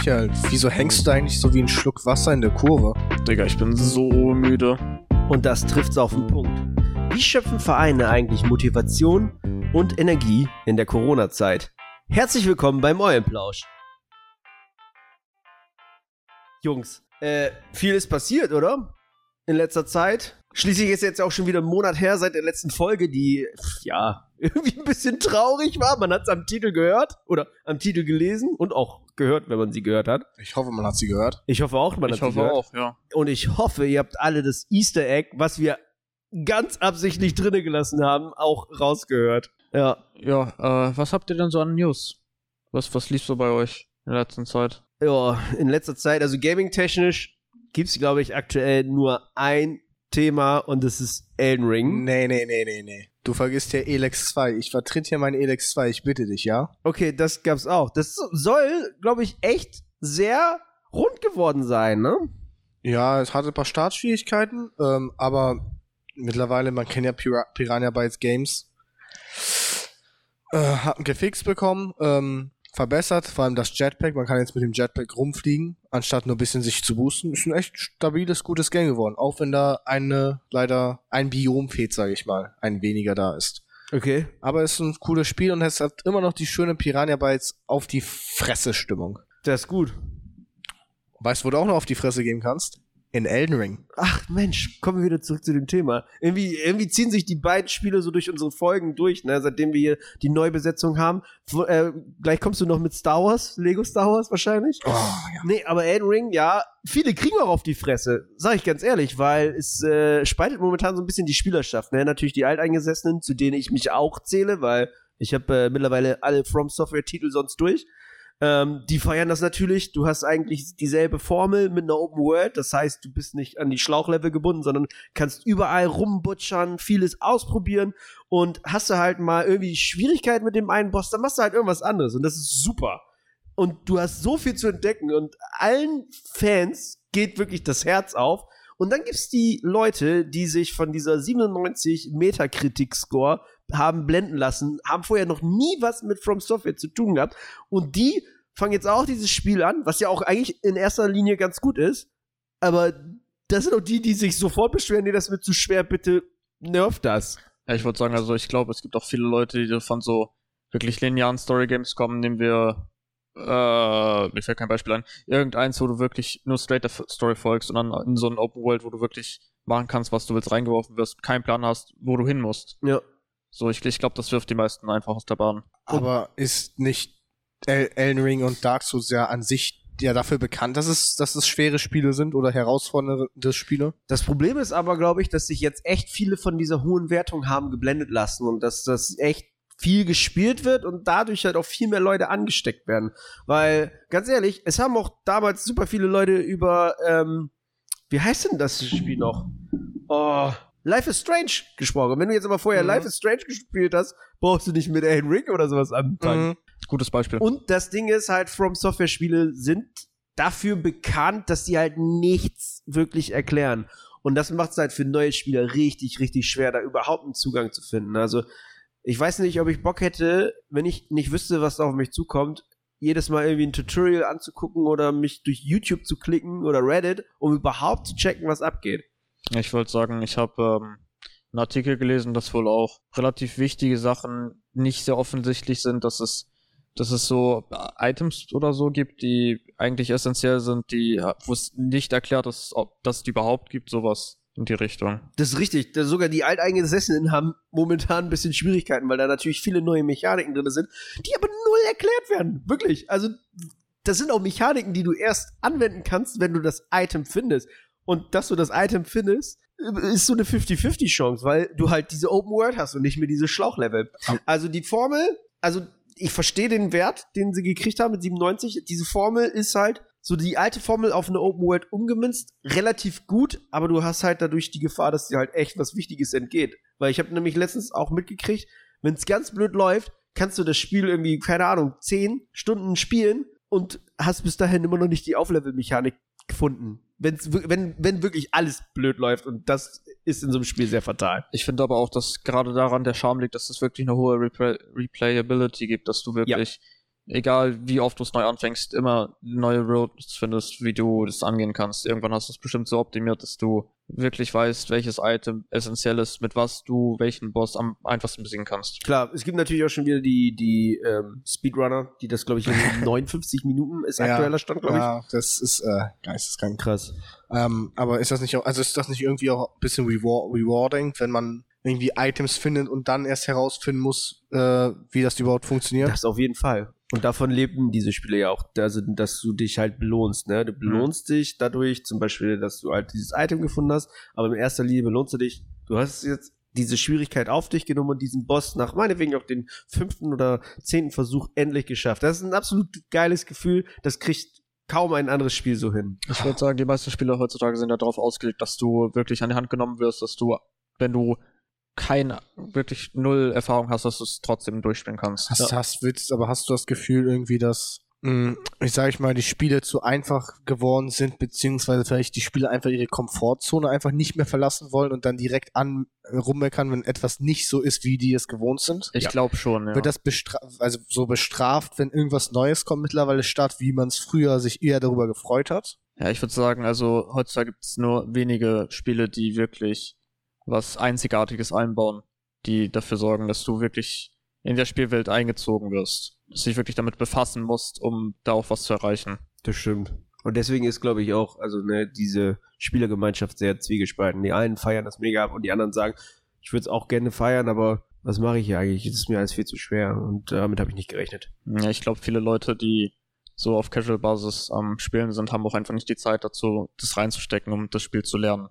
Michael, wieso hängst du eigentlich so wie ein Schluck Wasser in der Kurve? Digga, ich bin so müde. Und das trifft's auf den Punkt. Wie schöpfen Vereine eigentlich Motivation und Energie in der Corona-Zeit? Herzlich willkommen beim Eulenplausch. Jungs, äh, viel ist passiert, oder? In letzter Zeit. Schließlich ist jetzt auch schon wieder ein Monat her seit der letzten Folge, die, ja, irgendwie ein bisschen traurig war. Man hat es am Titel gehört oder am Titel gelesen und auch gehört, wenn man sie gehört hat. Ich hoffe, man hat sie gehört. Ich hoffe auch, man ich hat sie hoffe gehört. auch, ja. Und ich hoffe, ihr habt alle das Easter Egg, was wir ganz absichtlich drinne gelassen haben, auch rausgehört. Ja. Ja, äh, was habt ihr denn so an News? Was, was lief so bei euch in der letzten Zeit? Ja, in letzter Zeit, also gaming-technisch gibt's, glaube ich, aktuell nur ein Thema und das ist Elden Ring. Nee, nee, nee, nee, nee. Du vergisst ja Elex 2. Ich vertritt hier mein Elex 2, ich bitte dich, ja? Okay, das gab's auch. Das soll, glaube ich, echt sehr rund geworden sein, ne? Ja, es hatte ein paar Startschwierigkeiten, ähm, aber mittlerweile, man kennt ja Pira Piranha Bytes Games, äh, hat einen gefixt bekommen, ähm, verbessert, vor allem das Jetpack, man kann jetzt mit dem Jetpack rumfliegen, anstatt nur ein bisschen sich zu boosten. Ist ein echt stabiles, gutes Game geworden, auch wenn da eine, leider ein Biom fehlt, sage ich mal, ein weniger da ist. Okay. Aber es ist ein cooles Spiel und es hat immer noch die schöne Piranha Bytes auf die Fresse Stimmung. Das ist gut. Weißt du, wo du auch noch auf die Fresse gehen kannst? In Elden Ring. Ach Mensch, kommen wir wieder zurück zu dem Thema. Irgendwie, irgendwie ziehen sich die beiden Spiele so durch unsere Folgen durch, ne? seitdem wir hier die Neubesetzung haben. Wo, äh, gleich kommst du noch mit Star Wars, Lego Star Wars wahrscheinlich. Oh, ja. Nee, aber Elden Ring, ja, viele kriegen auch auf die Fresse, sag ich ganz ehrlich, weil es äh, spaltet momentan so ein bisschen die Spielerschaft. Ne? Natürlich die Alteingesessenen, zu denen ich mich auch zähle, weil ich habe äh, mittlerweile alle From Software Titel sonst durch. Ähm, die feiern das natürlich. Du hast eigentlich dieselbe Formel mit einer Open World. Das heißt, du bist nicht an die Schlauchlevel gebunden, sondern kannst überall rumbutschern, vieles ausprobieren und hast du halt mal irgendwie Schwierigkeiten mit dem einen Boss, dann machst du halt irgendwas anderes und das ist super. Und du hast so viel zu entdecken und allen Fans geht wirklich das Herz auf. Und dann gibt's die Leute, die sich von dieser 97 Metakritik-Score haben blenden lassen, haben vorher noch nie was mit From Software zu tun gehabt und die fangen jetzt auch dieses Spiel an, was ja auch eigentlich in erster Linie ganz gut ist, aber das sind auch die, die sich sofort beschweren, nee, das wird zu schwer, bitte nervt das. Ja, ich würde sagen, also ich glaube, es gibt auch viele Leute, die von so wirklich linearen Story-Games kommen, nehmen wir, äh, mir fällt kein Beispiel ein, irgendeins, wo du wirklich nur straight der Story folgst und dann in so ein Open World, wo du wirklich machen kannst, was du willst, reingeworfen wirst, keinen Plan hast, wo du hin musst. Ja. So, ich, ich glaube, das wirft die meisten einfach aus der Bahn. Aber ist nicht El Elden Ring und Dark Souls ja an sich ja dafür bekannt, dass es, dass es schwere Spiele sind oder herausfordernde Spiele? Das Problem ist aber, glaube ich, dass sich jetzt echt viele von dieser hohen Wertung haben geblendet lassen und dass das echt viel gespielt wird und dadurch halt auch viel mehr Leute angesteckt werden. Weil, ganz ehrlich, es haben auch damals super viele Leute über, ähm, wie heißt denn das Spiel noch? Oh, Life is Strange gesprochen. Wenn du jetzt aber vorher Mhm. Life is Strange gespielt hast, brauchst du nicht mit Elden Ring oder sowas anfangen. Mhm. Gutes Beispiel. Und das Ding ist halt, From Software Spiele sind dafür bekannt, dass die halt nichts wirklich erklären. Und das macht es halt für neue Spieler richtig, richtig schwer, da überhaupt einen Zugang zu finden. Also, ich weiß nicht, ob ich Bock hätte, wenn ich nicht wüsste, was da auf mich zukommt, jedes Mal irgendwie ein Tutorial anzugucken oder mich durch YouTube zu klicken oder Reddit, um überhaupt zu checken, was abgeht. Ich wollte sagen, ich habe ähm, einen Artikel gelesen, dass wohl auch relativ wichtige Sachen nicht sehr offensichtlich sind, dass es, dass es so äh, Items oder so gibt, die eigentlich essentiell sind, die, äh, wo es nicht erklärt ist, ob das überhaupt gibt, sowas in die Richtung. Das ist richtig. Da sogar die Alteingesessenen haben momentan ein bisschen Schwierigkeiten, weil da natürlich viele neue Mechaniken drin sind, die aber null erklärt werden. Wirklich. Also, das sind auch Mechaniken, die du erst anwenden kannst, wenn du das Item findest. Und dass du das Item findest, ist so eine 50-50-Chance, weil du halt diese Open World hast und nicht mehr diese Schlauchlevel. Also die Formel, also ich verstehe den Wert, den sie gekriegt haben mit 97. Diese Formel ist halt so die alte Formel auf eine Open World umgemünzt, relativ gut, aber du hast halt dadurch die Gefahr, dass dir halt echt was Wichtiges entgeht. Weil ich habe nämlich letztens auch mitgekriegt, wenn es ganz blöd läuft, kannst du das Spiel irgendwie, keine Ahnung, 10 Stunden spielen und hast bis dahin immer noch nicht die Auflevel-Mechanik gefunden. Wenn's, wenn, wenn wirklich alles blöd läuft und das ist in so einem Spiel sehr fatal. Ich finde aber auch, dass gerade daran der Charme liegt, dass es wirklich eine hohe Repla Replayability gibt, dass du wirklich egal wie oft du es neu anfängst, immer neue Roads findest, wie du das angehen kannst. Irgendwann hast du es bestimmt so optimiert, dass du wirklich weißt, welches Item essentiell ist, mit was du welchen Boss am einfachsten besiegen kannst. Klar, es gibt natürlich auch schon wieder die, die ähm, Speedrunner, die das, glaube ich, in 59 Minuten ist aktueller Stand, glaube ich. Ja, das ist äh, geisteskrank. Krass. Ähm, aber ist das nicht auch, also ist das nicht irgendwie auch ein bisschen reward rewarding, wenn man irgendwie Items findet und dann erst herausfinden muss, äh, wie das überhaupt funktioniert? Das auf jeden Fall. Und davon leben diese Spiele ja auch, also, dass du dich halt belohnst, ne? Du belohnst dich dadurch, zum Beispiel, dass du halt dieses Item gefunden hast, aber in erster Linie belohnst du dich, du hast jetzt diese Schwierigkeit auf dich genommen und diesen Boss nach meinetwegen auch den fünften oder zehnten Versuch endlich geschafft. Das ist ein absolut geiles Gefühl, das kriegt kaum ein anderes Spiel so hin. Ich würde sagen, die meisten Spieler heutzutage sind ja darauf ausgelegt, dass du wirklich an die Hand genommen wirst, dass du, wenn du keine, wirklich null Erfahrung hast, dass du es trotzdem durchspielen kannst. Hast, hast, willst, aber hast du das Gefühl irgendwie, dass, mh, ich sage ich mal, die Spiele zu einfach geworden sind, beziehungsweise vielleicht die Spieler einfach ihre Komfortzone einfach nicht mehr verlassen wollen und dann direkt an rummeckern, wenn etwas nicht so ist, wie die es gewohnt sind? Ich glaube schon, ja. Wird das bestra also so bestraft, wenn irgendwas Neues kommt mittlerweile statt, wie man es früher sich eher darüber gefreut hat? Ja, ich würde sagen, also heutzutage gibt es nur wenige Spiele, die wirklich was Einzigartiges einbauen, die dafür sorgen, dass du wirklich in der Spielwelt eingezogen wirst. Dass du dich wirklich damit befassen musst, um da auch was zu erreichen. Das stimmt. Und deswegen ist, glaube ich, auch, also ne, diese Spielergemeinschaft sehr zwiegespalten. Die einen feiern das mega ab und die anderen sagen, ich würde es auch gerne feiern, aber was mache ich hier eigentlich? Das ist mir alles viel zu schwer und damit habe ich nicht gerechnet. Ja, ich glaube, viele Leute, die so auf Casual-Basis am Spielen sind, haben auch einfach nicht die Zeit dazu, das reinzustecken, um das Spiel zu lernen.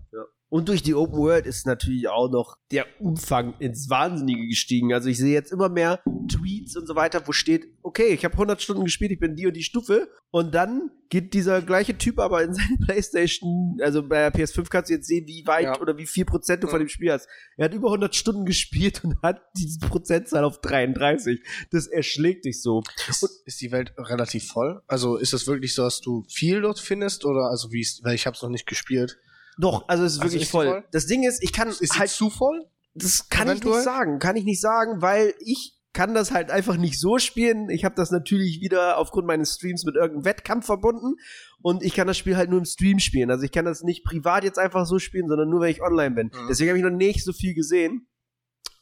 Und durch die Open World ist natürlich auch noch der Umfang ins Wahnsinnige gestiegen. Also ich sehe jetzt immer mehr Tweets und so weiter, wo steht, okay, ich habe 100 Stunden gespielt, ich bin die und die Stufe. Und dann geht dieser gleiche Typ aber in seine Playstation, also bei der PS5 kannst du jetzt sehen, wie weit Ja. oder wie viel Prozent du Ja. von dem Spiel hast. Er hat über 100 Stunden gespielt und hat diese Prozentzahl auf 33. Das erschlägt dich so. Ist, ist die Welt relativ voll? Also ist es wirklich so, dass du viel dort findest oder also wie ist, weil ich habe es noch nicht gespielt. Doch, also es ist Also wirklich ist voll. voll? Das Ding ist, ich kann Ist halt zu voll? Das kann ich Eventuell? nicht sagen. Kann ich nicht sagen, weil ich kann das halt einfach nicht so spielen. Ich habe das natürlich wieder aufgrund meines Streams mit irgendeinem Wettkampf verbunden und ich kann das Spiel halt nur im Stream spielen. Also ich kann das nicht privat jetzt einfach so spielen, sondern nur, wenn ich online bin. Mhm. Deswegen habe ich noch nicht so viel gesehen.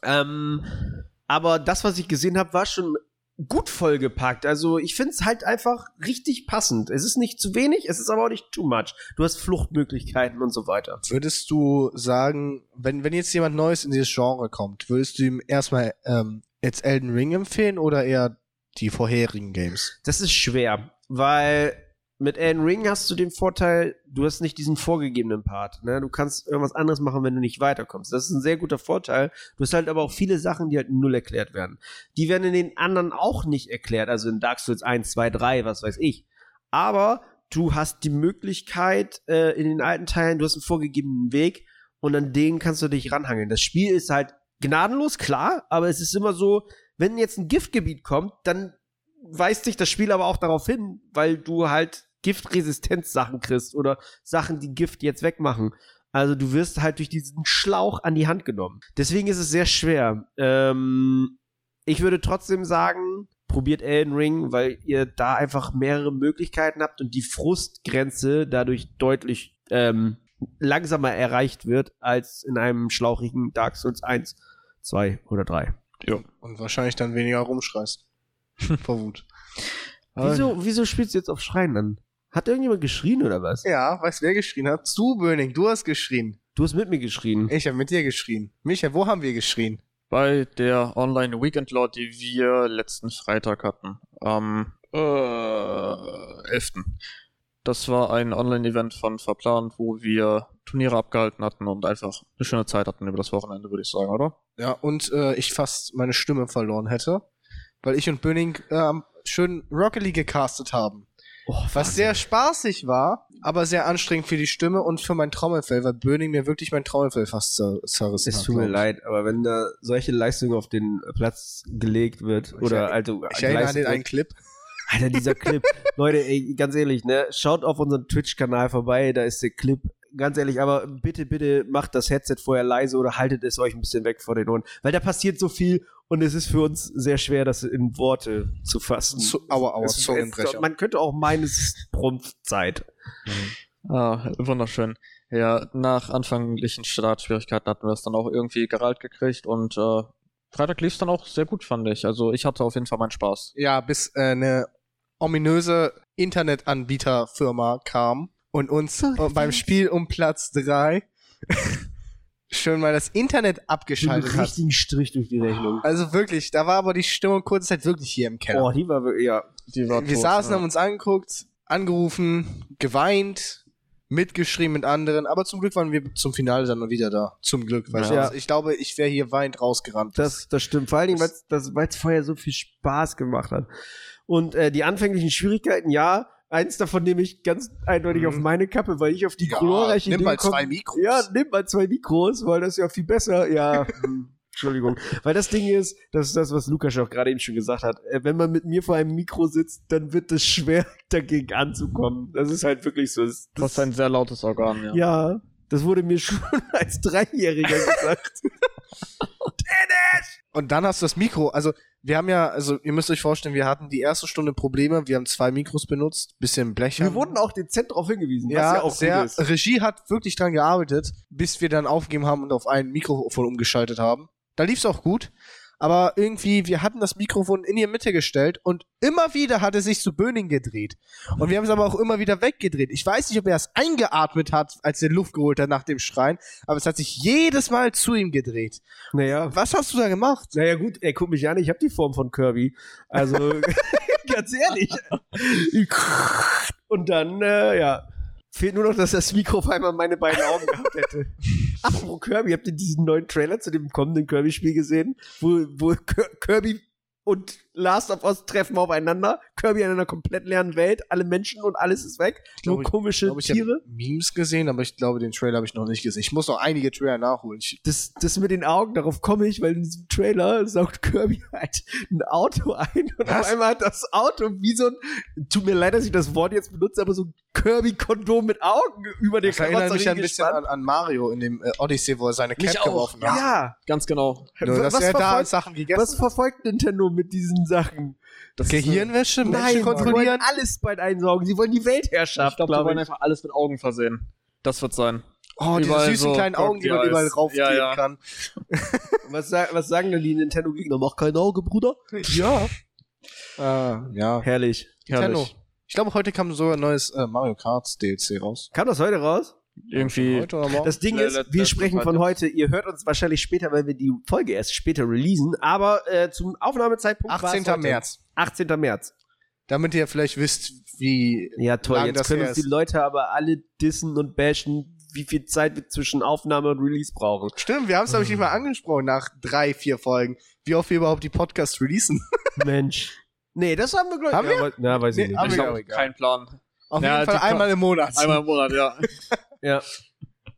Ähm, aber das, was ich gesehen habe, war schon gut vollgepackt. Also ich finde es halt einfach richtig passend. Es ist nicht zu wenig, es ist aber auch nicht too much. Du hast Fluchtmöglichkeiten und so weiter. Würdest du sagen, wenn, wenn jetzt jemand Neues in dieses Genre kommt, würdest du ihm erstmal ähm, jetzt Elden Ring empfehlen oder eher die vorherigen Games? Das ist schwer, weil mit Elden Ring hast du den Vorteil, du hast nicht diesen vorgegebenen Part. Ne? Du kannst irgendwas anderes machen, wenn du nicht weiterkommst. Das ist ein sehr guter Vorteil. Du hast halt aber auch viele Sachen, die halt null erklärt werden. Die werden in den anderen auch nicht erklärt, also in Dark Souls 1, 2, 3, was weiß ich. Aber du hast die Möglichkeit äh, in den alten Teilen, du hast einen vorgegebenen Weg und an den kannst du dich ranhangeln. Das Spiel ist halt gnadenlos, klar, aber es ist immer so, wenn jetzt ein Giftgebiet kommt, dann weist dich das Spiel aber auch darauf hin, weil du halt Giftresistenzsachen kriegst oder Sachen, die Gift jetzt wegmachen. Also du wirst halt durch diesen Schlauch an die Hand genommen. Deswegen ist es sehr schwer. Ähm, ich würde trotzdem sagen, probiert Elden Ring, weil ihr da einfach mehrere Möglichkeiten habt und die Frustgrenze dadurch deutlich ähm, langsamer erreicht wird als in einem schlauchigen Dark Souls 1, 2 oder 3. Jo. Und wahrscheinlich dann weniger rumschreist. Vor Wut. Wieso, wieso spielst du jetzt auf Schreien an? Hat irgendjemand geschrien oder was? Ja, weißt du, wer geschrien hat? Du, Böning, du hast geschrien. Du hast mit mir geschrien. Ich habe mit dir geschrien. Micha, wo haben wir geschrien? Bei der Online Weekend Law, die wir letzten Freitag hatten, am äh, 11. Das war ein Online-Event von Verplant, wo wir Turniere abgehalten hatten und einfach eine schöne Zeit hatten über das Wochenende, würde ich sagen, oder? Ja, und äh, ich fast meine Stimme verloren hätte, weil ich und Böning äh, schön Rocket League gecastet haben. Oh, Was sehr spaßig war, aber sehr anstrengend für die Stimme und für mein Trommelfell, weil Böning mir wirklich mein Trommelfell fast zer zerrissen Es hat. tut mir ich. leid, aber wenn da solche Leistung auf den Platz gelegt wird oder er- also Ich erinnere an den einen Clip. Alter, dieser Clip. Leute, ey, ganz ehrlich, ne? Schaut auf unseren Twitch-Kanal vorbei, da ist der Clip. Ganz ehrlich, aber bitte, bitte macht das Headset vorher leise oder haltet es euch ein bisschen weg vor den Ohren. Weil da passiert so viel und es ist für uns sehr schwer, das in Worte zu fassen. Zu, aua, aua, Es- es-. Man könnte auch meinen, es ist Prumpfzeit. Ah, wunderschön. Ja, nach anfänglichen Startschwierigkeiten hatten wir es dann auch irgendwie geralt gekriegt und äh, Freitag lief es dann auch sehr gut, fand ich. Also ich hatte auf jeden Fall meinen Spaß. Ja, bis äh, eine ominöse Internetanbieterfirma kam und uns äh, beim Spiel um Platz 3 schön mal das Internet abgeschaltet hat. richtigen Strich durch die Rechnung. Also wirklich, da war aber die Stimmung kurze Zeit wirklich hier im Keller. Oh, die war wirklich, ja. Die war Wir tot, saßen, ja. haben uns angeguckt, angerufen, geweint, mitgeschrieben mit anderen, aber zum Glück waren wir zum Finale dann noch wieder da. Zum Glück, weil Ja. ich, ich glaube, ich wäre hier weint rausgerannt. Das, das stimmt. Vor allen Dingen, weil es vorher so viel Spaß gemacht hat. Und äh, die anfänglichen Schwierigkeiten, ja, eins davon nehme ich ganz eindeutig Mhm. auf meine Kappe, weil ich auf die Ja, glorreiche nimm Idee mal zwei Mikros. Ja, nimm mal zwei Mikros, weil das ist ja viel besser. Ja, hm, Entschuldigung. Weil das Ding ist, das ist das, was Lukas auch gerade eben schon gesagt hat. Äh, Wenn man mit mir vor einem Mikro sitzt, dann wird es schwer, dagegen anzukommen. Das ist halt wirklich so. Das, Das ist ein sehr lautes Organ, ja. ja, das wurde mir schon als Dreijähriger gesagt. Und dann hast du das Mikro, also wir haben ja, also ihr müsst euch vorstellen, wir hatten die erste Stunde Probleme, wir haben zwei Mikros benutzt, bisschen blechern. Wir wurden auch dezent darauf hingewiesen, ja, was ja auch sehr, gut ist. Regie hat wirklich dran gearbeitet, bis wir dann aufgegeben haben und auf ein Mikrofon umgeschaltet haben. Da lief's auch gut. Aber irgendwie, wir hatten das Mikrofon in die Mitte gestellt und immer wieder hat es sich zu Böning gedreht. Und wir haben es aber auch immer wieder weggedreht. Ich weiß nicht, ob er es eingeatmet hat, als er Luft geholt hat nach dem Schreien, aber es hat sich jedes Mal zu ihm gedreht. Naja, Was hast du da gemacht? naja gut, ey, guck mich an, ich habe die Form von Kirby. Also, ganz ehrlich. Und dann, äh, ja, fehlt nur noch, dass das Mikro auf einmal meine beiden Augen gehabt hätte. Apropos Kirby, habt ihr diesen neuen Trailer zu dem kommenden Kirby-Spiel gesehen? Wo, wo Kir- Kirby und Last of Us treffen aufeinander. Kirby in einer komplett leeren Welt, alle Menschen und alles ist weg. glaub, Nur komische Ich glaube, ich Tiere. habe Memes gesehen, aber ich glaube, den Trailer habe ich noch nicht gesehen. Ich muss noch einige Trailer nachholen. Ich, das, das mit den Augen, darauf komme ich, weil in diesem Trailer saugt Kirby halt ein Auto ein und Was? auf einmal hat das Auto wie so ein, tut mir leid, dass ich das Wort jetzt benutze, aber so ein Kirby-Kondom mit Augen über den das erinnert mich ein bisschen an, an Mario in dem äh, Odyssey, wo er seine Cap geworfen hat. Ja, Ganz genau. Nur, dass was, er da verfolgt, Sachen gegessen was verfolgt Nintendo mit diesen Sachen? Das Gehirnwäsche, Menschen Nein, sie wollen kontrollieren. alles bald einsaugen. Sie wollen die Ich Weltherrschaft, glaube, wir glaube wollen ich. einfach alles mit Augen versehen. Das wird sein. Oh, diese Überall süßen so kleinen Augen, die man Crocodiles. überall draufkleben Ja, ja. kann. Was, was sagen denn die Nintendo-Gegner? Mach kein Auge, Bruder. Ja. Ah, ja. Herrlich. Nintendo. Herrlich. Ich glaube, heute kam so ein neues äh, Mario Kart DLC raus. Kam das heute raus? Irgendwie. Das Ding ist, wir sprechen von heute. Ihr hört uns wahrscheinlich später, weil wir die Folge erst später releasen. Aber äh, zum Aufnahmezeitpunkt war es 18. heute. März. 18. März. Damit ihr vielleicht wisst, wie. Ja, toll. Lang Jetzt das können uns die. Leute aber alle dissen und bashen, wie viel Zeit wir zwischen Aufnahme und Release brauchen. Stimmt, wir haben es, glaube ich, nicht mal angesprochen nach drei, vier Folgen, wie oft wir überhaupt die Podcasts releasen. Mensch. Nee, das haben wir, glaube ich. Haben ja, aber- Na, weiß ich Nee, nicht. haben Ich wir keinen Plan. Auf Ja, jeden Fall einmal im Monat. Einmal im Monat, ja. Ja.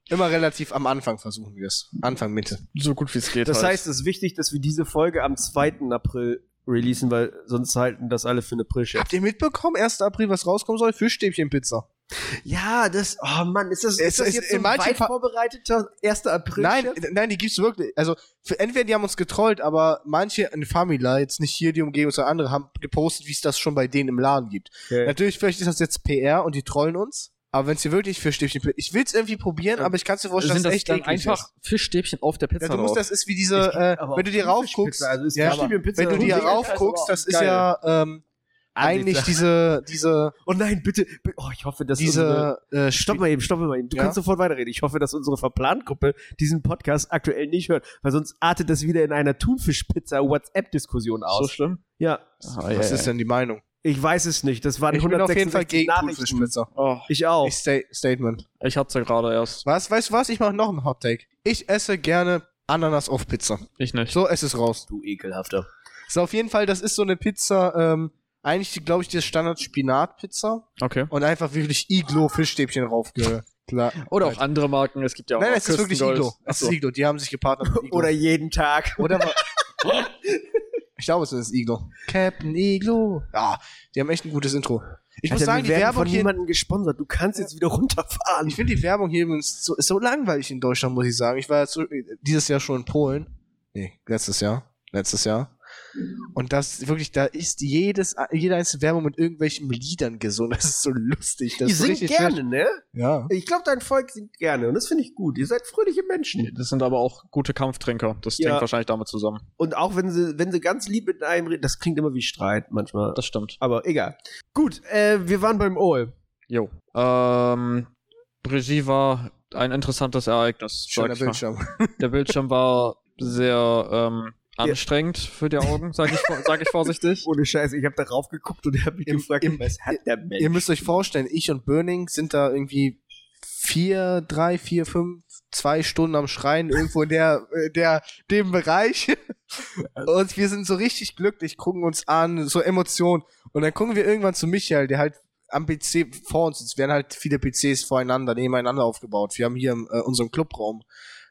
Immer relativ am Anfang versuchen wir es. Anfang, Mitte. So gut wie es geht. Das halt. heißt, es ist wichtig, dass wir diese Folge am 2. April releasen, weil sonst halten das alle für eine April-Scherz. Habt ihr mitbekommen, 1. April, was rauskommen soll? Fischstäbchenpizza. Ja, das, oh Mann, ist das, Es ist das ist jetzt so in ein weit vorbereiteter 1. April? Nein, nein, die gibt's wirklich. Also, für, entweder die haben uns getrollt, aber manche in Famila, jetzt nicht hier die Umgebung, sondern andere, haben gepostet, wie es das schon bei denen im Laden gibt. Okay. Natürlich, vielleicht ist das jetzt PR und die trollen uns. Aber wenn es hier wirklich Fischstäbchen, ich will's irgendwie probieren, Ja. aber ich kann dir vorstellen, sind dass das es echt dann einfach ist. Fischstäbchen auf der Pizza Ja, du musst, das ist wie Es diese, äh, aber wenn du dir raufguckst, Thunfischpizza, also ist ja, wenn du dir raufguckst, das ist ja ähm, eigentlich diese, diese, Oh nein, bitte, bi- oh, ich hoffe, dass unsere, diese, äh, Stopp mal eben, stopp mal eben. Du Ja? kannst sofort weiterreden. Ich hoffe, dass unsere Verplantgruppe diesen Podcast aktuell nicht hört, weil sonst artet das wieder in einer Thunfischpizza-WhatsApp-Diskussion so aus. schlimm? Ja, Ah, Was ist denn die Meinung? Ich weiß es nicht. Das waren Ich bin auf jeden Fall 166 gegen Nachrichten. Oh, Ich auch. Ich sta Statement. ich hatte ja gerade erst. Was, weißt du was? Ich mache noch einen Hot Take. Ich esse gerne Ananas auf Pizza. Ich nicht. So, es ist raus. du ekelhafter. So, auf jeden Fall, das ist so eine Pizza, ähm, eigentlich, glaube ich, die Standard-Spinat-Pizza Okay. und einfach wirklich Iglo-Fischstäbchen raufge... Klar. Oder auch andere Marken. Es gibt ja auch Nein, es ist wirklich. Iglo. Es ist Iglo. Die haben sich gepartnert mit Iglo. Oder jeden Tag. Oder Ich glaube, es ist Iglo. Captain Iglo. Ja, die haben echt ein gutes Intro. Ich muss Alter, sagen, wir die Werbung von hier. niemandem gesponsert. Du kannst jetzt wieder runterfahren. Ich finde die Werbung hier übrigens so, ist so langweilig in Deutschland, muss ich sagen. Ich war jetzt so, dieses Jahr schon in Polen. Nee, letztes Jahr. Letztes Jahr. Und das wirklich, da ist jedes, jede einzelne Werbung mit irgendwelchen Liedern gesungen. Das ist so lustig. Das Die ist so singt gerne, ne? Ja. Ich glaube, dein Volk singt gerne und das finde ich gut. Ihr seid fröhliche Menschen. Das sind aber auch gute Kampftrinker. Das Ja. hängt wahrscheinlich damit zusammen. Und auch wenn sie, wenn sie ganz lieb mit einem reden, das klingt immer wie Streit manchmal. Das stimmt. Aber egal. Gut, äh, wir waren beim All. Jo. Ähm, Regie war ein interessantes Ereignis. Schöner. Bildschirm. Der Bildschirm war sehr ähm, anstrengend für die Augen, sage ich, sag ich vorsichtig. Ohne Scheiße, ich habe darauf geguckt und hat mich Im- gefragt, im- was hat der Mensch? Ihr müsst euch vorstellen, ich und Burning sind da irgendwie vier, drei, vier, fünf, zwei Stunden am Schreien irgendwo in der, äh, der, dem Bereich. Und wir sind so richtig glücklich, gucken uns an, so Emotionen. Und dann gucken wir irgendwann zu Michael, der halt am PC vor uns ist. Es werden halt viele PCs voreinander, nebeneinander aufgebaut. Wir haben hier in äh, unserem Clubraum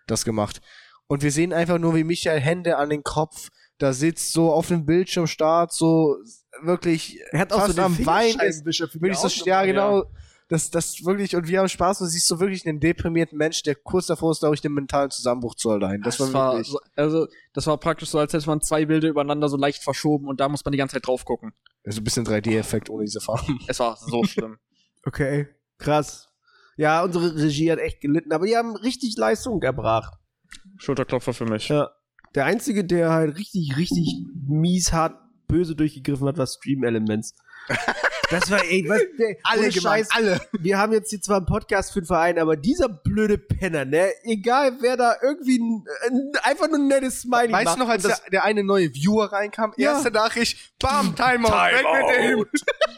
das gemacht. Und wir sehen einfach nur, wie Michael Hände an den Kopf da sitzt, so auf dem Bildschirm starrt, so wirklich er hat auch fast so am Wein ist. Die Wirklich so, ja, genau. Das, das wirklich, und wir haben Spaß und du siehst so wirklich einen deprimierten Mensch, der kurz davor ist, glaube ich, den mentalen Zusammenbruch zu erleiden. Das, Das war war, wirklich. so, also, das war praktisch so, als hätte man zwei Bilder übereinander so leicht verschoben und da muss man die ganze Zeit drauf gucken. So ein bisschen 3D-Effekt ohne diese Farben. Es war so schlimm. Okay, krass. Ja, unsere Regie hat echt gelitten, aber die haben richtig Leistung erbracht. Schulterklopfer für mich. Ja. Der einzige, der halt richtig, richtig mies hart böse durchgegriffen hat, war Stream Elements. Das war, ey, was, der, ohne Scheiß, alle. wir haben jetzt hier zwar einen Podcast für den Verein, aber dieser blöde Penner, ne, egal wer da irgendwie ein, ein, einfach nur ein nettes Smiley Weißt macht. du noch, als der, der eine neue Viewer reinkam? Ja. Erste Nachricht, bam, Timeout, weg mit dem.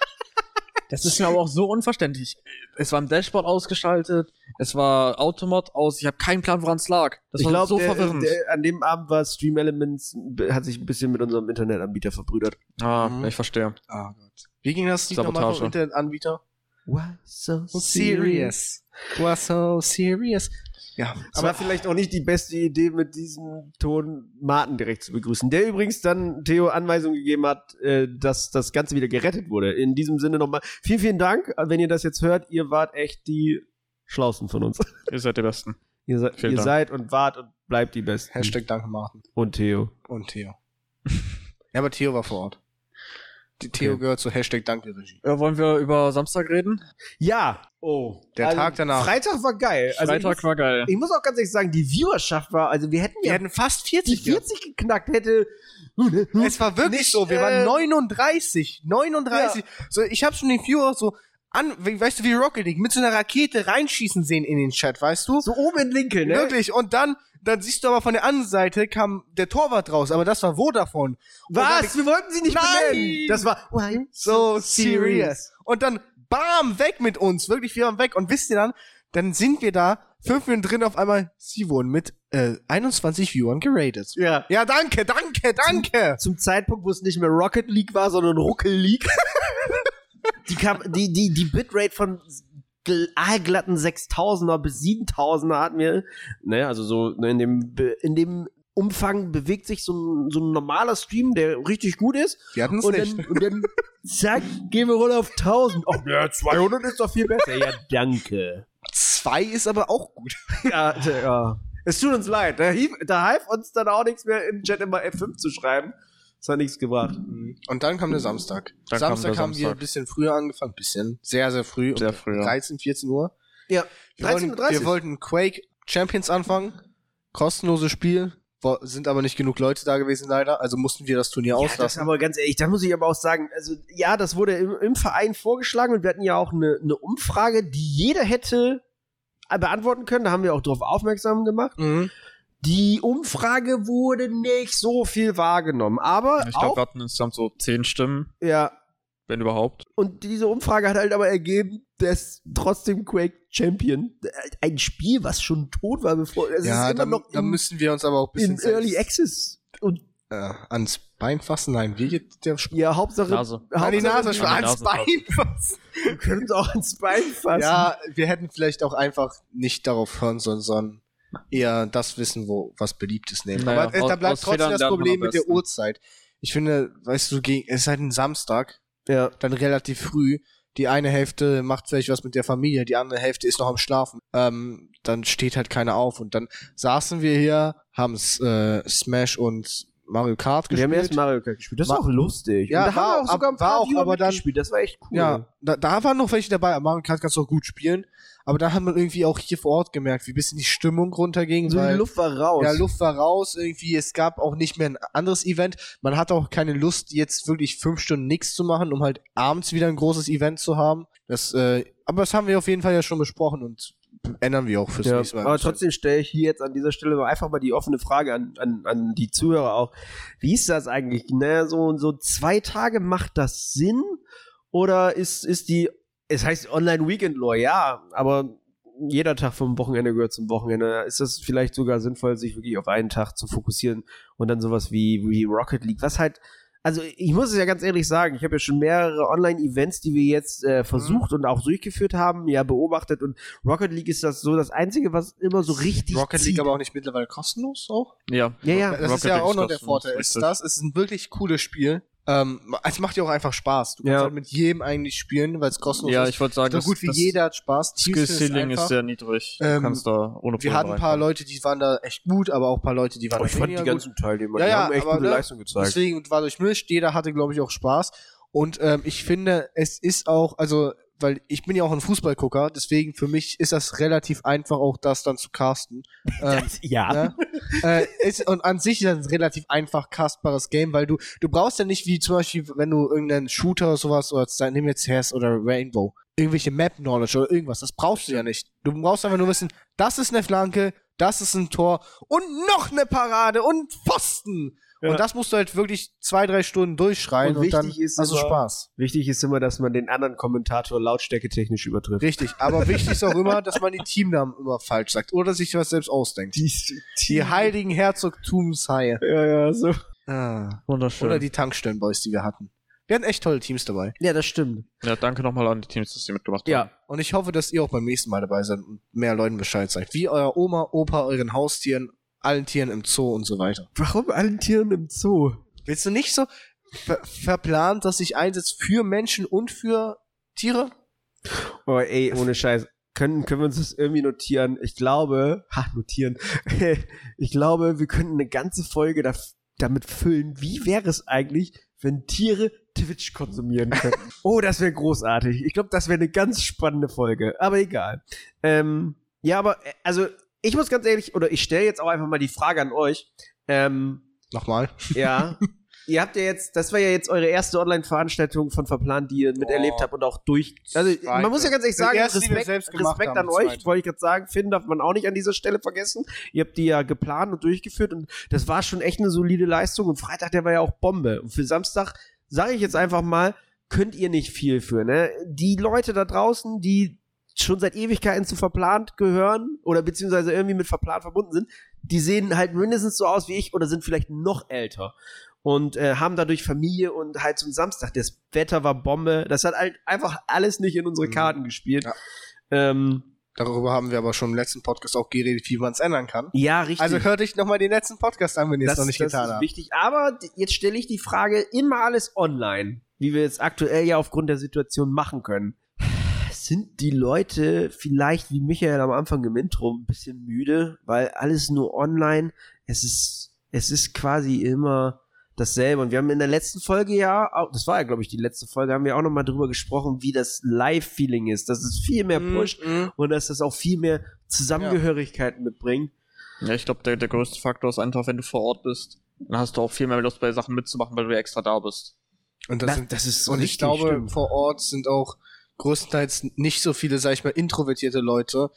Das ist mir aber auch so unverständlich. Es war im Dashboard ausgeschaltet, es war Automod aus, ich habe keinen Plan, woran es lag. Das ich war glaube, so der, verwirrend. der, an dem Abend war Stream Elements, hat sich ein bisschen mit unserem Internetanbieter verbrüdert. ah, Mhm. ich verstehe. Ah Gott. Wie ging das Lied nochmal vom Sabotage. Internetanbieter? Why so Was so serious. Ja, Es war vielleicht auch nicht die beste Idee, mit diesem Ton Martin direkt zu begrüßen. Der übrigens dann Theo Anweisung gegeben hat, äh, dass das Ganze wieder gerettet wurde. In diesem Sinne nochmal vielen, vielen Dank. Wenn ihr das jetzt hört, ihr wart echt die Schlausten von uns. Ihr seid die Besten. ihr se Vielen ihr Dank. seid und wart und bleibt die Besten. Hashtag Danke Martin Und Theo. und Theo. ja, aber Theo war vor Ort. Die Theo Okay. gehört zu Hashtag Danke Regie. Äh, wollen wir über Samstag reden? Ja. Oh. Der Tag danach. Freitag war geil. Also Freitag ich, war geil. ich muss auch ganz ehrlich sagen, die Viewerschaft war, also wir hätten Wir ja hätten fast die 40 gehabt. 40 geknackt, hätte. Es war wirklich Nicht, so, wir äh, waren 39, 39. So, ich habe schon den Viewer so an, wie- weißt du, wie Rocket League mit so einer Rakete reinschießen sehen in den Chat, weißt du? So oben in Winkel, ne? Wirklich. Und dann, dann siehst du aber von der anderen Seite kam der Torwart raus, aber das war Vodafone. Und Was? dann- Wir wollten sie nicht Nein! benennen. Das war Why so serious. Und dann, bam, weg mit uns. Wirklich, wir waren weg. Und wisst ihr dann, dann sind wir da, fünf Minuten drin, auf einmal, sie wurden mit äh, 21 Viewern geratet. Ja. Ja, danke, danke, danke. Zum Zeitpunkt, wo es nicht mehr Rocket League war, sondern Ruckel League. die, die, die, die Bitrate von gl- aalglatten 6000er bis 7000er hatten wir. Ne, also so ne, in dem, in dem Umfang bewegt sich so ein, so ein normaler Stream, der richtig gut ist. Wir hatten es Und nicht. dann, und dann, zack, gehen wir runter auf 1000. Ach, ja, 200 ist doch viel besser. Ja, danke. Zwei ist aber auch gut. Ja, ja. Es tut uns leid. Da half uns dann auch nichts mehr im Chat immer F5 zu schreiben. Das hat nichts gebracht. Und dann kam der Samstag. Dann kam Samstag der haben wir Samstag. ein bisschen früher angefangen. Bisschen. Sehr, sehr früh. Sehr um früh, ja. 13, 14 Uhr. Ja, Wir wollten, wir wollten Quake Champions anfangen. Kostenloses Spiel. Sind aber nicht genug Leute da gewesen, leider. Also mussten wir das Turnier Ja, das auslassen. aber ganz ehrlich, da muss ich aber auch sagen, also ja, das wurde im, im Verein vorgeschlagen und wir hatten ja auch eine, eine Umfrage, die jeder hätte beantworten können. Da haben wir auch darauf aufmerksam gemacht. Mhm. Die Umfrage wurde nicht so viel wahrgenommen, aber Ich glaube, wir hatten insgesamt so zehn Stimmen, ja, wenn überhaupt. und diese Umfrage hat halt aber ergeben, dass trotzdem Quake Champion äh, ein Spiel, was schon tot war, bevor es Ja, ist immer dann, noch dann in, müssen wir uns aber auch ein in bisschen Early selbst, Access und äh, ans Bein fassen. Nein, wie geht der Sp ja, Hauptsache Nase. An die Nase, Hauptsache, schon an die ans Nase Bein fassen. wir können uns auch ans Bein fassen. Ja, wir hätten vielleicht auch einfach nicht darauf hören sollen, sondern eher das wissen, wo was beliebt ist nehmen. Naja, Aber äh, da aus- bleibt aus trotzdem Fehlern das Problem mit der. Uhrzeit. Ich finde, weißt du, gegen, es ist halt ein Samstag, Ja. dann relativ früh. Die eine Hälfte macht vielleicht was mit der Familie, die andere Hälfte ist noch am Schlafen. Ähm, dann steht halt keiner auf. Und dann saßen wir hier, haben äh, Smash und Mario Kart Wir haben gespielt. erst Mario Kart gespielt. Das war auch lustig. Ja, Und da haben war- wir auch sogar ein paar auch, aber dann- mitgespielt. Das war echt cool. Ja, da, da waren noch welche dabei. Mario Kart kannst du auch gut spielen. Aber da hat man irgendwie auch hier vor Ort gemerkt, wie ein bisschen die Stimmung runterging. So weil die Luft war raus. Ja, Luft war raus irgendwie. Es gab auch nicht mehr ein anderes Event. Man hatte auch keine Lust, jetzt wirklich fünf Stunden nichts zu machen, um halt abends wieder ein großes Event zu haben. Das, äh, aber das haben wir auf jeden Fall ja schon besprochen und ändern wir auch fürs Ja, nächste Mal. aber trotzdem stelle ich hier jetzt an dieser Stelle mal einfach mal die offene Frage an, an, an die Zuhörer auch. Wie ist das eigentlich? Ne, so, so zwei Tage macht das Sinn? Oder ist, ist die, es heißt Online Weekend Lore, ja, aber jeder Tag vom Wochenende gehört zum Wochenende. Ist das vielleicht sogar sinnvoll, sich wirklich auf einen Tag zu fokussieren und dann sowas wie, wie Rocket League, was halt also ich muss es ja ganz ehrlich sagen, ich habe ja schon mehrere Online-Events, die wir jetzt äh, versucht und auch durchgeführt haben, ja beobachtet und Rocket League ist das so das Einzige, was immer so richtig Rocket zieht. League aber auch nicht mittlerweile kostenlos auch? Ja. Ja, ja. Das Rocket ist ja League auch noch der Vorteil. Ist das ist ein wirklich cooles Spiel. Ähm, es macht ja auch einfach Spaß. Du kannst Ja. halt mit jedem eigentlich spielen, weil es kostenlos Ja, ist. ich wollte sagen, so das, gut wie das jeder hat Spaß. Skill Ceiling ist einfach. sehr niedrig. Ähm, du kannst da ohne Wir hatten ein paar. Leute, die waren da echt gut, aber auch ein paar Leute, die waren Oh, ich fand die ganzen Teilnehmer, Ja, die ja, haben echt aber gute ne, Leistung gezeigt. Deswegen war durchmischt. Jeder hatte, glaube ich, auch Spaß. Und ähm, ich finde, es ist auch, also, weil ich bin ja auch ein Fußballgucker, deswegen für mich ist das relativ einfach, auch das dann zu casten. ähm, ja. ne? äh, ist, und an sich ist das ein relativ einfach castbares Game, weil du, du brauchst ja nicht wie zum Beispiel, wenn du irgendeinen Shooter oder sowas, oder nimm jetzt Hess oder Rainbow, irgendwelche Map-Knowledge oder irgendwas, das brauchst du ja nicht. Du brauchst einfach nur wissen, das ist eine Flanke, das ist ein Tor und noch eine Parade und Pfosten. Ja. Und das musst du halt wirklich zwei, drei Stunden durchschreien Und und, dann ist hast du Spaß. Wichtig ist immer, dass man den anderen Kommentator lautstärke technisch übertrifft. Richtig, aber wichtig ist auch immer, dass man die Teamnamen immer falsch sagt oder sich was selbst ausdenkt. Die, Die heiligen Herzogtumshaie. Ja, ja, so. Ah. Wunderschön. Oder die Tankstellenboys, die wir hatten. Wir hatten echt tolle Teams dabei. Ja, das stimmt. ja, danke nochmal an die Teams, dass sie mitgemacht haben. Ja. Und ich hoffe, dass ihr auch beim nächsten Mal dabei seid und mehr Leuten Bescheid sagt. Wie euer Oma, Opa, euren Haustieren, allen Tieren im Zoo und so weiter. Warum allen Tieren im Zoo? Willst du nicht so ver verplant, dass sich einsetzt für Menschen und für Tiere? Oh, ey, ohne Scheiß. Können, können wir uns das irgendwie notieren? Ich glaube, ha, notieren. ich glaube, wir könnten eine ganze Folge da, damit füllen. Wie wäre es eigentlich, wenn Tiere Twitch konsumieren könnten? oh, das wäre großartig. Ich glaube, das wäre eine ganz spannende Folge. Aber egal. Ähm, ja, aber, äh, also, ich muss ganz ehrlich, oder ich stelle jetzt auch einfach mal die Frage an euch. Ähm, Nochmal. ja. Ihr habt ja jetzt, das war ja jetzt eure erste Online-Veranstaltung von Verplant, die ihr miterlebt Oh. habt und auch durch. Also Zweite. man muss ja ganz ehrlich sagen, erste, Respekt, Respekt haben, an euch, zweite. wollte ich gerade sagen, Finn darf man auch nicht an dieser Stelle vergessen. Ihr habt die ja geplant und durchgeführt und das war schon echt eine solide Leistung und Freitag, der war ja auch Bombe. Und für Samstag, sage ich jetzt einfach mal, könnt ihr nicht viel für, ne? Die Leute da draußen, die schon seit Ewigkeiten zu verplant gehören oder beziehungsweise irgendwie mit verplant verbunden sind, die sehen halt mindestens so aus wie ich oder sind vielleicht noch älter und äh, haben dadurch Familie und halt zum Samstag. Das Wetter war Bombe. Das hat halt einfach alles nicht in unsere Mhm. Karten gespielt. Ja. Ähm, Darüber haben wir aber schon im letzten Podcast auch geredet, wie man es ändern kann. ja, richtig. Also hört euch nochmal den letzten Podcast an, wenn ihr es noch nicht das getan ist habt. wichtig. Aber jetzt stelle ich die Frage, immer alles online, wie wir es aktuell ja aufgrund der Situation machen können. Sind die Leute vielleicht, wie Michael am Anfang im Intro, ein bisschen müde, weil alles nur online, es ist, es ist quasi immer dasselbe. Und wir haben in der letzten Folge ja, auch- das war ja, glaube ich, die letzte Folge, haben wir auch nochmal drüber gesprochen, wie das Live-Feeling ist, dass es viel mehr Mhm, pusht mhm. und dass das auch viel mehr Zusammengehörigkeiten mitbringt. Ja, ich glaube, der, der größte Faktor ist einfach, wenn du vor Ort bist, dann hast du auch viel mehr Lust bei Sachen mitzumachen, weil du ja extra da bist. Und das, Das- sind, das ist und ich glaube, stimmt. vor Ort sind auch größtenteils nicht so viele, sag ich mal, introvertierte Leute,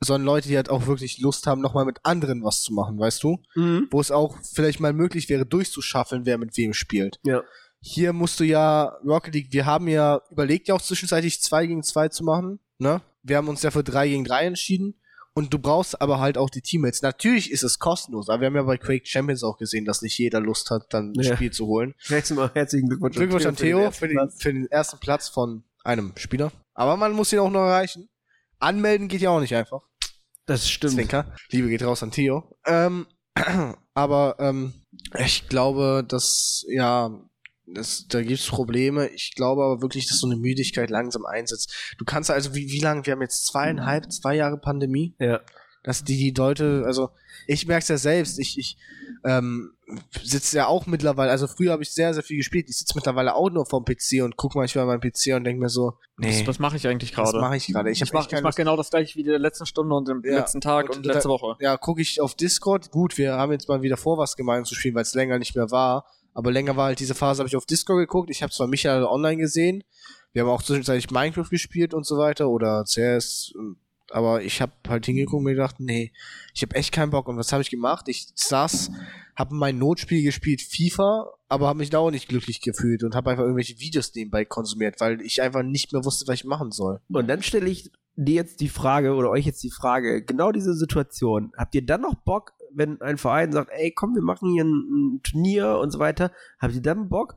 sondern Leute, die halt auch wirklich Lust haben, nochmal mit anderen was zu machen, weißt du? Mhm. Wo es auch vielleicht mal möglich wäre, durchzuschaffeln, wer mit wem spielt. Ja. Hier musst du ja, Rocket League, wir haben ja überlegt, ja auch zwischenzeitlich 2 gegen 2 zu machen, ne? Wir haben uns ja für 3 gegen 3 entschieden. Und du brauchst aber halt auch die Teammates. Natürlich ist es kostenlos, aber wir haben ja bei Quake Champions auch gesehen, dass nicht jeder Lust hat, dann ein Ja. Spiel zu holen. Herzlichen Glückwunsch, Glückwunsch an Theo für den, für den ersten Platz von einem Spieler. Aber man muss ihn auch noch erreichen. Anmelden geht ja auch nicht einfach. Das stimmt. Zwinker. Liebe geht raus an Theo. Ähm, aber ähm, Ich glaube, dass, ja, das, da gibt's Probleme. Ich glaube aber wirklich, dass so eine Müdigkeit langsam einsetzt. Du kannst also, wie, wie lange? Wir haben jetzt zweieinhalb, zwei Jahre Pandemie. Ja. Dass die, die Leute, also ich merke es ja selbst, ich, ich ähm, sitze ja auch mittlerweile, also früher habe ich sehr, sehr viel gespielt. Ich sitze mittlerweile auch nur vorm PC und gucke manchmal meinen PC und denke mir so, Was, was mache ich eigentlich was gerade? mache ich gerade? Ich, Ich mache mach genau das gleiche wie in der letzten Stunde und im Ja, letzten Tag und und, da- letzte Woche. ja, gucke ich auf Discord. Gut, wir haben jetzt mal wieder vor, was gemein zu spielen, weil es länger nicht mehr war. Aber länger war halt diese Phase, habe ich auf Discord geguckt. Ich habe zwar Michael online gesehen. Wir haben auch zwischenzeitlich Minecraft gespielt und so weiter oder CS. Aber ich habe halt hingeguckt und mir gedacht, nee, ich habe echt keinen Bock. Und was habe ich gemacht? Ich saß, habe mein Notspiel gespielt, FIFA, aber habe mich da auch nicht glücklich gefühlt und habe einfach irgendwelche Videos nebenbei konsumiert, weil ich einfach nicht mehr wusste, was ich machen soll. Und dann stelle ich dir jetzt die Frage oder euch jetzt die Frage, genau diese Situation, habt ihr dann noch Bock, wenn ein Verein sagt, ey, komm, wir machen hier ein, ein Turnier und so weiter, habt ihr dann Bock,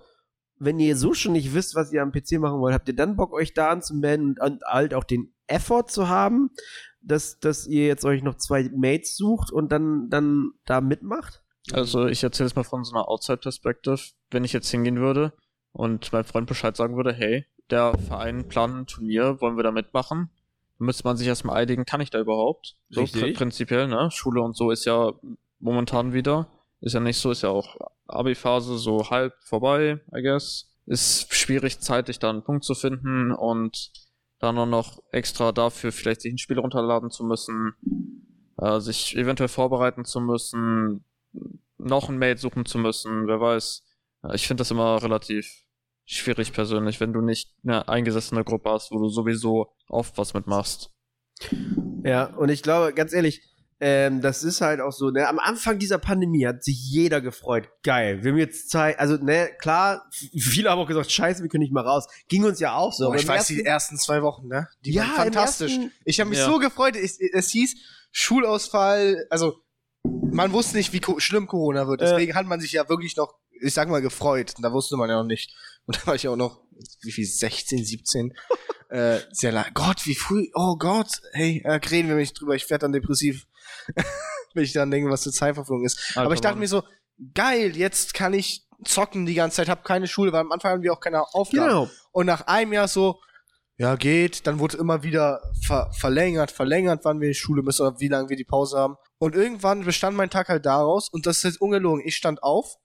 wenn ihr so schon nicht wisst, was ihr am PC machen wollt, habt ihr dann Bock, euch da anzumelden und, und halt auch den Effort zu haben, dass, dass ihr jetzt euch noch zwei Mates sucht und dann, dann da mitmacht? Also ich erzähle es mal von so einer Outside-Perspective. Wenn ich jetzt hingehen würde und mein Freund Bescheid sagen würde, hey, der Verein plant ein Turnier, wollen wir da mitmachen? Dann müsste man sich erstmal einigen, kann ich da überhaupt? So pr prinzipiell, ne? Schule und so ist ja momentan wieder. Ist ja nicht so, ist ja auch Abi-Phase so halb vorbei, I guess. Ist schwierig, zeitlich da einen Punkt zu finden und dann auch noch extra dafür vielleicht sich ein Spiel runterladen zu müssen, äh, sich eventuell vorbereiten zu müssen, noch ein Mate suchen zu müssen, wer weiß. Ja, Ich finde das immer relativ schwierig persönlich, wenn du nicht eine eingesessene Gruppe hast, wo du sowieso oft was mitmachst. Ja, und ich glaube, ganz ehrlich, ähm, das ist halt auch so, ne, am Anfang dieser Pandemie hat sich jeder gefreut. Geil, wir haben jetzt Zeit, also, ne, klar, viele haben auch gesagt, scheiße, wir können nicht mal raus. Ging uns ja auch so. Aber aber ich weiß, ersten- die ersten zwei Wochen, ne? Die Ja, waren fantastisch. ersten- Ich habe mich Ja. so gefreut. Es, es hieß Schulausfall, also man wusste nicht, wie schlimm Corona wird. Äh. Deswegen hat man sich ja wirklich noch, ich sag mal, gefreut. Da wusste man ja noch nicht. Und da war ich auch noch, wie viel, 16, 17. äh, sehr lang. Gott, wie früh. Oh Gott, hey, äh, reden wir nicht drüber. Ich werde dann depressiv, wenn ich dann denke, was zur Zeitverfügung ist. Aber ich dachte mir so, geil, jetzt kann ich zocken die ganze Zeit, hab keine Schule, weil am Anfang haben wir auch keine Aufgaben. Genau. Und nach einem Jahr so, ja, geht, dann wurde immer wieder ver verlängert, verlängert, wann wir in die Schule müssen oder wie lange wir die Pause haben. Und irgendwann bestand mein Tag halt daraus, und das ist jetzt ungelogen, ich stand auf,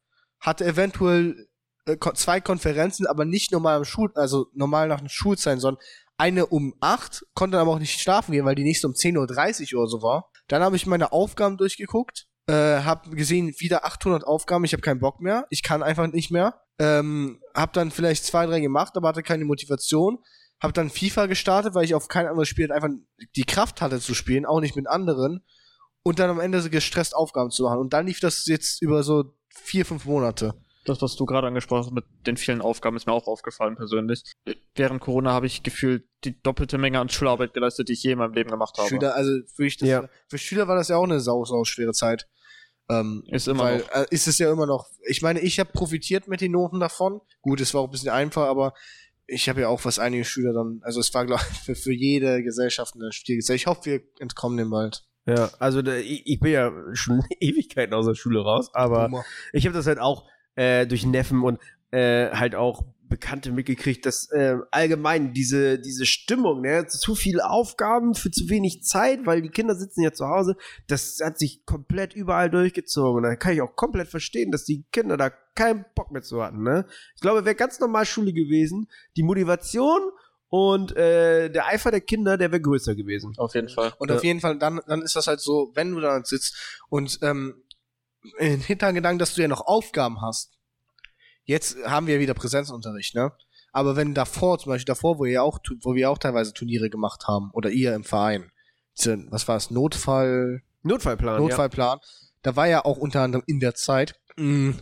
hatte eventuell äh, zwei Konferenzen, aber nicht normal am Schul, also normal nach der Schulzeit, sondern eine um acht, konnte aber auch nicht schlafen gehen, weil die nächste um 10.30 Uhr oder so war. Dann habe ich meine Aufgaben durchgeguckt, äh, habe gesehen, wieder 800 Aufgaben, ich habe keinen Bock mehr, ich kann einfach nicht mehr. Ähm, hab dann vielleicht zwei, drei gemacht, aber hatte keine Motivation. Hab dann FIFA gestartet, weil ich auf kein anderes Spiel einfach die Kraft hatte zu spielen, auch nicht mit anderen. Und dann am Ende so gestresst Aufgaben zu machen. Und dann lief das jetzt über so vier, fünf Monate. Das, was du gerade angesprochen hast mit den vielen Aufgaben, ist mir auch aufgefallen persönlich. Während Corona habe ich gefühlt die doppelte Menge an Schularbeit geleistet, die ich je in meinem Leben gemacht habe. Schüler, also für, ich das, Ja. für Schüler war das ja auch eine sau, sau schwere Zeit. Ähm, Ist immer weil, noch. Äh, ist es ja immer noch. Ich meine, ich habe profitiert mit den Noten davon. Gut, es war auch ein bisschen einfach, aber ich habe ja auch was einige Schüler dann, also es war glaube ich für, für jede Gesellschaft eine schwierige Zeit. Ich hoffe, wir entkommen dem bald. Ja, also ich, ich bin ja schon Ewigkeiten aus der Schule raus, aber Boomer. ich habe das halt auch äh, durch Neffen und äh, halt auch Bekannte mitgekriegt, dass äh, allgemein diese, diese Stimmung, ne, zu viele Aufgaben für zu wenig Zeit, weil die Kinder sitzen ja zu Hause, das hat sich komplett überall durchgezogen. Und da kann ich auch komplett verstehen, dass die Kinder da keinen Bock mehr zu hatten. Ne? Ich glaube, wäre ganz normal Schule gewesen, die Motivation und äh, der Eifer der Kinder, der wäre größer gewesen. Auf jeden Fall. Und Ja. auf jeden Fall, dann, dann ist das halt so, wenn du da sitzt und ähm, in Hintergedanken, dass du ja noch Aufgaben hast. Jetzt haben wir wieder Präsenzunterricht, ne? Aber wenn davor, zum Beispiel davor, wo ihr auch, wo wir auch teilweise Turniere gemacht haben, oder ihr im Verein, was war es, Notfall, Notfallplan. Notfallplan, da war ja auch unter anderem in der Zeit, mh,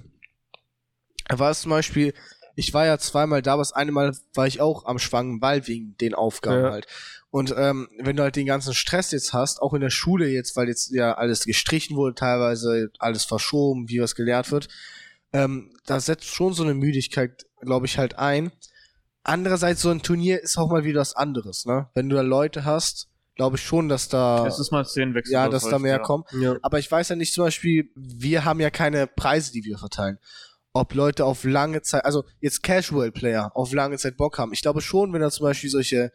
da war es zum Beispiel, ich war ja zweimal da, aber das eine Mal war ich auch am Schwangenwald wegen den Aufgaben Ja. halt. Und ähm, wenn du halt den ganzen Stress jetzt hast, auch in der Schule jetzt, weil jetzt ja alles gestrichen wurde, teilweise alles verschoben, wie was gelehrt wird, ähm, da setzt schon so eine Müdigkeit, glaube ich, halt ein. Andererseits, so ein Turnier ist auch mal wieder was anderes, ne? Wenn du da Leute hast, glaube ich schon, dass da, Es ist mal Szenenwechsel. ja, das dass da mehr ja. kommt. Ja. Aber ich weiß ja nicht zum Beispiel, wir haben ja keine Preise, die wir verteilen. Ob Leute auf lange Zeit, also jetzt Casual Player auf lange Zeit Bock haben. Ich glaube schon, wenn da zum Beispiel solche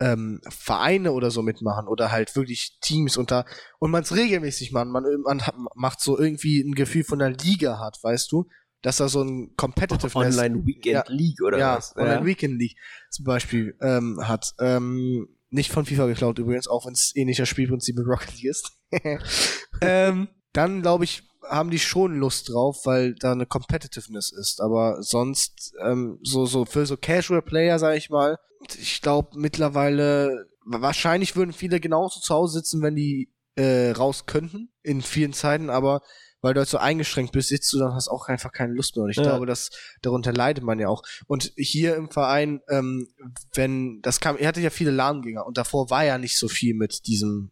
ähm, Vereine oder so mitmachen oder halt wirklich Teams unter und man es regelmäßig macht, man, man hat, macht so irgendwie ein Gefühl von einer Liga hat, weißt du, dass da so ein Competitiveness Online Weekend Ja. League oder ja, was? Online Weekend League zum Beispiel ähm, hat. Ähm, nicht von FIFA geklaut übrigens, auch wenn es ähnlicher Spielprinzip mit Rocket League ist. ähm, dann glaube ich, haben die schon Lust drauf, weil da eine Competitiveness ist. Aber sonst, ähm, so, so für so Casual Player, sag ich mal, ich glaube mittlerweile, wahrscheinlich würden viele genauso zu Hause sitzen, wenn die äh, raus könnten, in vielen Zeiten, aber weil du halt so eingeschränkt bist, sitzt du dann hast auch einfach keine Lust mehr. Und ich Ja. glaube, dass darunter leidet man ja auch. Und hier im Verein, ähm, wenn das kam, er hatte ja viele LAN-Gänger und davor war ja nicht so viel mit diesem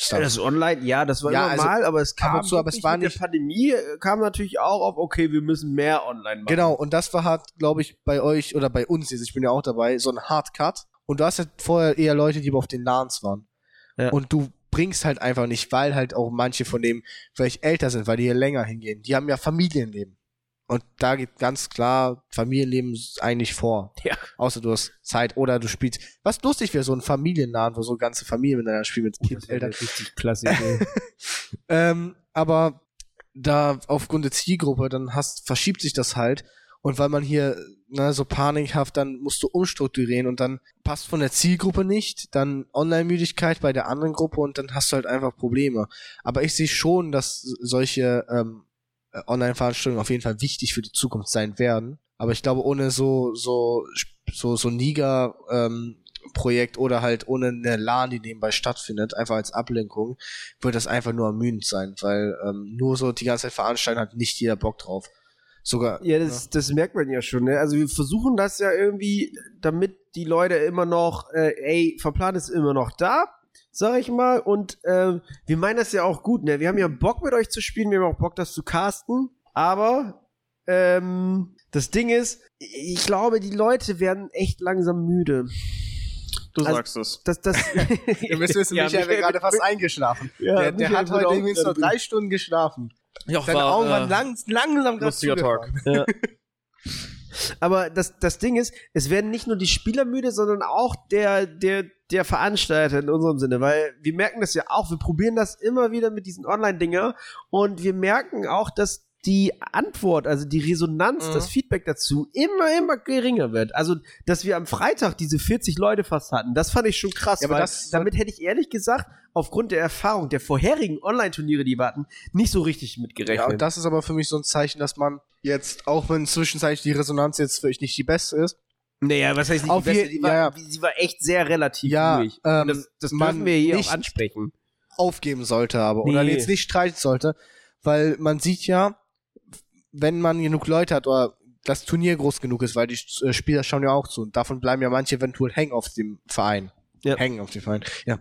Online-Stuff. Das Online, ja, das war Ja, also mal, aber es kam zu, aber es war nicht- der Pandemie äh, kam natürlich auch auf, okay, wir müssen mehr online machen. Genau, und das war halt, glaube ich, bei euch oder bei uns jetzt, ich bin ja auch dabei, so ein Hardcut. Und du hast ja vorher eher Leute, die auf den LANs waren. Ja. Und du bringst halt einfach nicht, weil halt auch manche von dem vielleicht älter sind, weil die hier länger hingehen. Die haben ja Familienleben. Und da geht ganz klar Familienleben eigentlich vor. Ja. Außer du hast Zeit oder du spielst. Was lustig wäre, so ein Familienladen, wo so ganze Familien miteinander spielen mit Oh, Kind, Eltern. richtig klasse. Ähm, aber da aufgrund der Zielgruppe, dann hast, verschiebt sich das halt. Und weil man hier ne, so panikhaft, dann musst du umstrukturieren und dann passt von der Zielgruppe nicht, dann Online-Müdigkeit bei der anderen Gruppe und dann hast du halt einfach Probleme. Aber ich sehe schon, dass solche ähm, äh, Online-Veranstaltungen auf jeden Fall wichtig für die Zukunft sein werden. Aber ich glaube, ohne so, so, so, so Niga, ähm, Projekt oder halt ohne eine LAN, die nebenbei stattfindet, einfach als Ablenkung, wird das einfach nur ermüdend sein, weil ähm, nur so die ganze Zeit veranstalten hat nicht jeder Bock drauf. Sogar. Ja, das, das merkt man ja schon. Ne? Also wir versuchen das ja irgendwie, damit die Leute immer noch, äh, ey, Verplan ist immer noch da, sag ich mal. Und äh, wir meinen das ja auch gut. Ne? Wir haben ja Bock mit euch zu spielen, wir haben auch Bock, das zu casten. Aber ähm, das Ding ist, ich glaube, die Leute werden echt langsam müde. Du Also- sagst es. Das, das, Ihr müsst wissen, Ja, Michael wäre gerade fast eingeschlafen. Ja, der der hat heute irgendwie nur gerade- drei Stunden geschlafen. Ja, Seine Augen waren lang, langsam grad lustiger Tag. zugefallen. Aber das, das Ding ist, es werden nicht nur die Spieler müde, sondern auch der, der, der Veranstalter in unserem Sinne, weil wir merken das ja auch, wir probieren das immer wieder mit diesen Online-Dinger. Und wir merken auch, dass die Antwort, also die Resonanz, Mhm. das Feedback dazu immer, immer geringer wird. Also, dass wir am Freitag diese 40 Leute fast hatten, das fand ich schon krass, Ja, aber das- damit hätte ich ehrlich gesagt, aufgrund der Erfahrung der vorherigen Online-Turniere, die wir hatten, nicht so richtig Ja, mitgerechnet. und das ist aber für mich so ein Zeichen, dass man jetzt, auch wenn zwischenzeitlich die Resonanz jetzt vielleicht nicht die beste ist, Naja, was heißt nicht Auf die beste? Die war, ja, ja. Sie war echt sehr relativ Ja, ruhig. ähm, das das dürfen wir hier nicht- auch ansprechen. aufgeben sollte, aber oder Nee. jetzt nicht streiten sollte, weil man sieht ja, wenn man genug Leute hat oder das Turnier groß genug ist, weil die äh, Spieler schauen ja auch zu und davon bleiben ja manche eventuell hängen auf dem Verein. Ja. Hängen auf dem Verein, ja.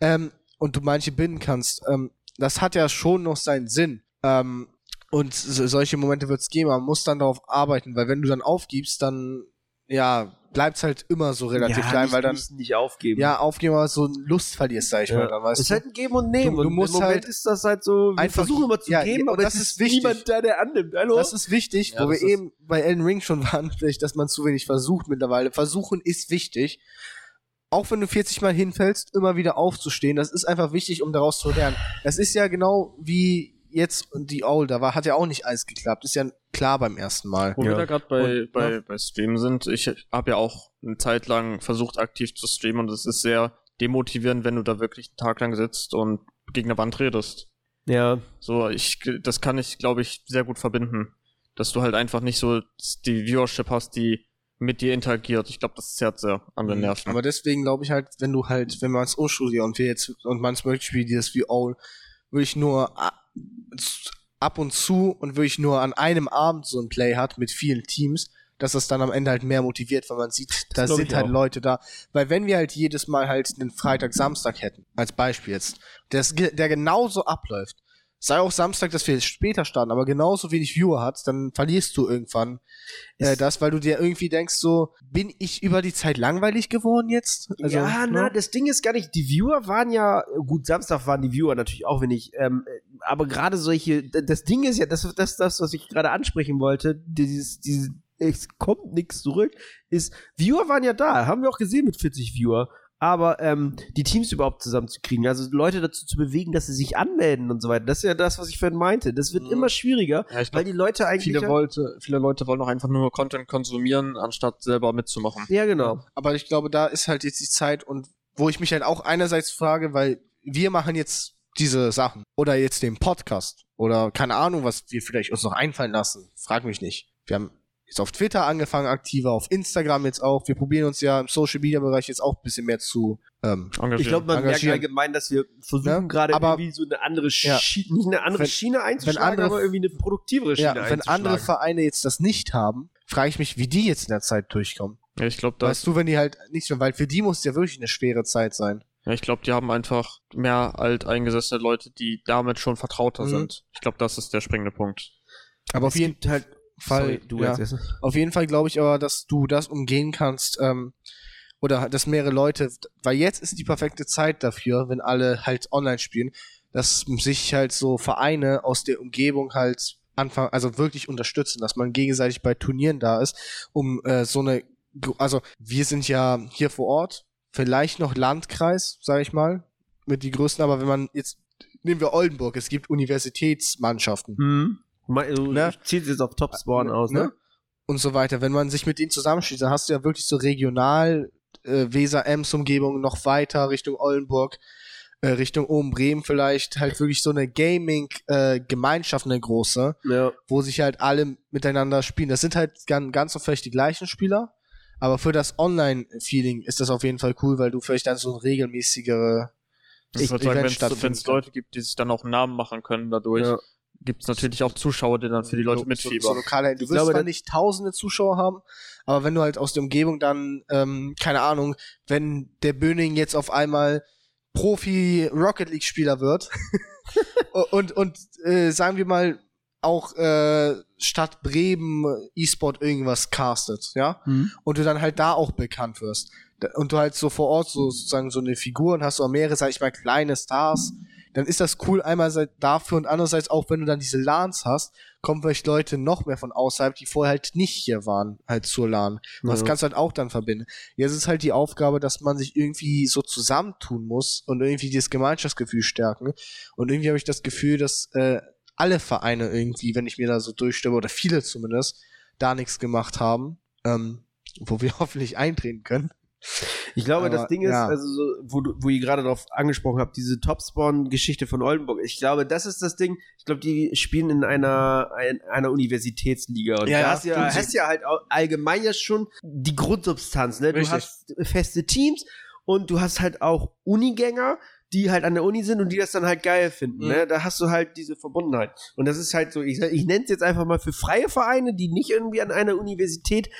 Ähm, und du manche binden kannst. Ähm, das hat ja schon noch seinen Sinn. Ähm, und so, solche Momente wird es geben, man muss dann darauf arbeiten, weil wenn du dann aufgibst, dann ja, bleibt's halt immer so relativ klein, nicht, weil dann nicht, nicht aufgeben. ja aufgeben, aber so Lust verlierst, sag ich mal, ja. dann weißt es ist halt ein Geben und Nehmen. Du- du und musst im Moment halt ist das halt so, wir einfach- versuchen immer zu ja, geben, ja, aber das es ist wichtig. niemand da, der annimmt. Hallo? Das ist wichtig, Ja, wo wir eben bei Elden Ring schon waren, vielleicht, dass man zu wenig versucht mittlerweile. Versuchen ist wichtig. Auch wenn du 40 Mal hinfällst, immer wieder aufzustehen. Das ist einfach wichtig, um daraus zu lernen. Das ist ja genau wie jetzt die Owl, da war, hat ja auch nicht alles geklappt. Ist ja klar beim ersten Mal. Wo Ja. wir da gerade bei, Und, bei, ja. bei Stream sind, ich habe ja auch eine Zeit lang versucht, aktiv zu streamen und es ist sehr demotivierend, wenn du da wirklich einen Tag lang sitzt und gegen eine Wand redest. ja. So, ich, das kann ich, glaube ich, sehr gut verbinden. Dass du halt einfach nicht so die Viewership hast, die mit dir interagiert. Ich glaube, das zerrt sehr an den Nerven. Aber deswegen glaube ich halt, wenn du halt, wenn man es umstudiert und wir jetzt, und man es möchte spielen, dieses wie Owl, würde ich nur ab und zu und wirklich nur an einem Abend so ein Play hat mit vielen Teams, dass das dann am Ende halt mehr motiviert, weil man sieht, da sind halt auch. Leute da. Weil wenn wir halt jedes Mal halt einen Freitag, Samstag hätten, als Beispiel jetzt, der, der genauso abläuft, sei auch Samstag, dass wir später starten, aber genauso wenig Viewer hat, dann verlierst du irgendwann äh, das, weil du dir irgendwie denkst, so, bin ich über die Zeit langweilig geworden jetzt? Also, ja, ne? na, das Ding ist gar nicht, die Viewer waren ja, gut, Samstag waren die Viewer natürlich auch wenig, ähm, aber gerade solche, das Ding ist ja, das das, das was ich gerade ansprechen wollte, dieses, dieses, es kommt nichts zurück, ist, Viewer waren ja da, haben wir auch gesehen mit 40 Viewer, aber ähm, die Teams überhaupt zusammenzukriegen, also Leute dazu zu bewegen, dass sie sich anmelden und so weiter, das ist ja das, was ich vorhin meinte, das wird Mhm. immer schwieriger, Ja, ich weil die Leute eigentlich... viele, ja, wollte, viele Leute wollen auch einfach nur Content konsumieren, anstatt selber mitzumachen. ja, genau. Aber ich glaube, da ist halt jetzt die Zeit und wo ich mich halt auch einerseits frage, weil wir machen jetzt diese Sachen oder jetzt den Podcast oder keine Ahnung, was wir vielleicht uns noch einfallen lassen. Frag mich nicht. Wir haben jetzt auf Twitter angefangen, aktiver, auf Instagram jetzt auch. Wir probieren uns ja im Social Media Bereich jetzt auch ein bisschen mehr zu ähm, Engagieren. Ich glaube, man merkt engagieren. allgemein, dass wir versuchen Ne? gerade Aber- irgendwie so eine andere Ja. Schiene, nicht eine andere Wenn- Schiene einzuschlagen, andere- aber irgendwie eine produktivere Schiene ja, wenn andere Vereine jetzt das nicht haben, frage ich mich, wie die jetzt in der Zeit durchkommen. Ja, ich glaube, das Weißt du, wenn die halt nichts mehr, weil für die muss es ja wirklich eine schwere Zeit sein. Ja, ich glaube, die haben einfach mehr alteingesessene Leute, die damit schon vertrauter Mhm. sind. Ich glaube, das ist der springende Punkt. Aber auf es jeden gibt halt Fall, Sorry, ja. Auf jeden Fall glaube ich aber, dass du das umgehen kannst, ähm, oder dass mehrere Leute, weil jetzt ist die perfekte Zeit dafür, wenn alle halt online spielen, dass sich halt so Vereine aus der Umgebung halt anfangen, also wirklich unterstützen, dass man gegenseitig bei Turnieren da ist, um äh, so eine, also wir sind ja hier vor Ort, vielleicht noch Landkreis, sage ich mal, mit die größten, aber wenn man jetzt nehmen wir Oldenburg, es gibt Universitätsmannschaften Hm. Du Ne? ziehst jetzt auf Topspawn aus, ne? Und so weiter. Wenn man sich mit denen zusammenschließt, dann hast du ja wirklich so regional äh, Weser-Ems-Umgebung noch weiter Richtung Oldenburg, äh, Richtung Oben Bremen vielleicht, halt wirklich so eine Gaming-Gemeinschaft, eine große, Ja. wo sich halt alle miteinander spielen. Das sind halt ganz, ganz oft vielleicht die gleichen Spieler, aber für das Online-Feeling ist das auf jeden Fall cool, weil du vielleicht dann so ein regelmäßigere Ich Ich- würde sagen, wenn es. Leute gibt, die sich dann auch einen Namen machen können dadurch, Ja. Gibt es natürlich auch Zuschauer, die dann für die Leute so, mitfiebern. So, so lokale, du Ich wirst glaube, zwar nicht tausende Zuschauer haben, aber wenn du halt aus der Umgebung dann, ähm, keine Ahnung, wenn der Böning jetzt auf einmal Profi Rocket League Spieler wird und und äh, sagen wir mal auch äh, Stadt Bremen E-Sport irgendwas castet, ja, Hm. und du dann halt da auch bekannt wirst und du halt so vor Ort so sozusagen so eine Figur und hast auch mehrere, sag ich mal, kleine Stars, dann ist das cool einerseits dafür und andererseits auch, wenn du dann diese LANs hast, kommen vielleicht Leute noch mehr von außerhalb, die vorher halt nicht hier waren, halt zur LAN. Und das Ja. kannst du halt auch dann verbinden. Jetzt ist halt die Aufgabe, dass man sich irgendwie so zusammentun muss und irgendwie dieses Gemeinschaftsgefühl stärken. Und irgendwie habe ich das Gefühl, dass äh, alle Vereine irgendwie, wenn ich mir da so durchstimme, oder viele zumindest, da nichts gemacht haben, ähm, wo wir hoffentlich eintreten können. Ich glaube, Aber, das Ding ist, ja. also so, wo, wo ihr gerade darauf angesprochen habt, diese Topspawn-Geschichte von Oldenburg. Ich glaube, das ist das Ding. Ich glaube, die spielen in einer, ein, einer Universitätsliga. Und Ja, da ja, hast, du ja, sie. hast ja halt allgemein ja schon die Grundsubstanz. Ne? Du Richtig. hast feste Teams und du hast halt auch Unigänger, die halt an der Uni sind und die das dann halt geil finden. Mhm. Ne? Da hast du halt diese Verbundenheit. Und das ist halt so, ich, ich nenne es jetzt einfach mal für freie Vereine, die nicht irgendwie an einer Universität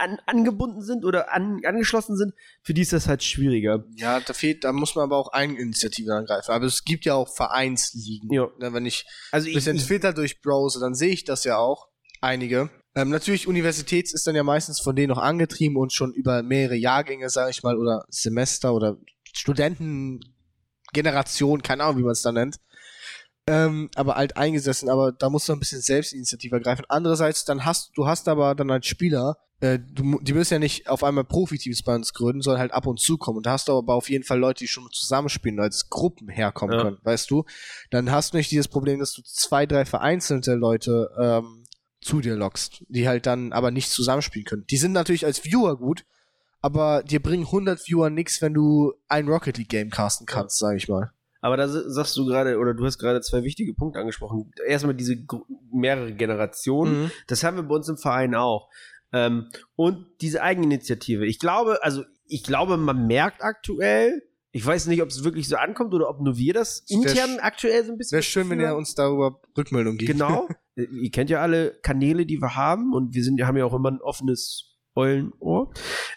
an, angebunden sind oder an, angeschlossen sind, für die ist das halt schwieriger. Ja, da fehlt, da muss man aber auch Eigeninitiativen angreifen. Aber es gibt ja auch Vereinsligen. Ja. Ne, wenn ich Also ein bisschen ich, Twitter durchbrowse, dann sehe ich das ja auch. Einige. Ähm, natürlich, Universitäts ist dann ja meistens von denen noch angetrieben und schon über mehrere Jahrgänge, sage ich mal, oder Semester oder Studentengeneration, keine Ahnung, wie man es da nennt. Ähm, aber alt eingesessen, aber da musst du ein bisschen Selbstinitiative ergreifen. Andererseits, dann hast du hast aber dann als Spieler, äh, du, die müssen ja nicht auf einmal Profiteams bei uns gründen, sondern halt ab und zu kommen. Und da hast du aber auf jeden Fall Leute, die schon zusammenspielen, als Gruppen herkommen Ja. können, weißt du? Dann hast du nicht dieses Problem, dass du zwei, drei vereinzelte Leute ähm, zu dir lockst, die halt dann aber nicht zusammenspielen können. Die sind natürlich als Viewer gut, aber dir bringen 100 Viewer nix, wenn du ein Rocket League Game casten kannst, sag ich mal. aber da sagst du gerade, oder du hast gerade zwei wichtige Punkte angesprochen. Erstmal diese mehrere Generationen. Mhm. Das haben wir bei uns im Verein auch. Ähm, und diese Eigeninitiative. Ich glaube, also ich glaube, man merkt aktuell, ich weiß nicht, ob es wirklich so ankommt oder ob nur wir das wär intern sch- aktuell so ein bisschen. Wäre schön, wenn ihr uns darüber Rückmeldung gibt. Genau. Ihr kennt ja alle Kanäle, die wir haben und wir sind, haben ja auch immer ein offenes Eulenohr.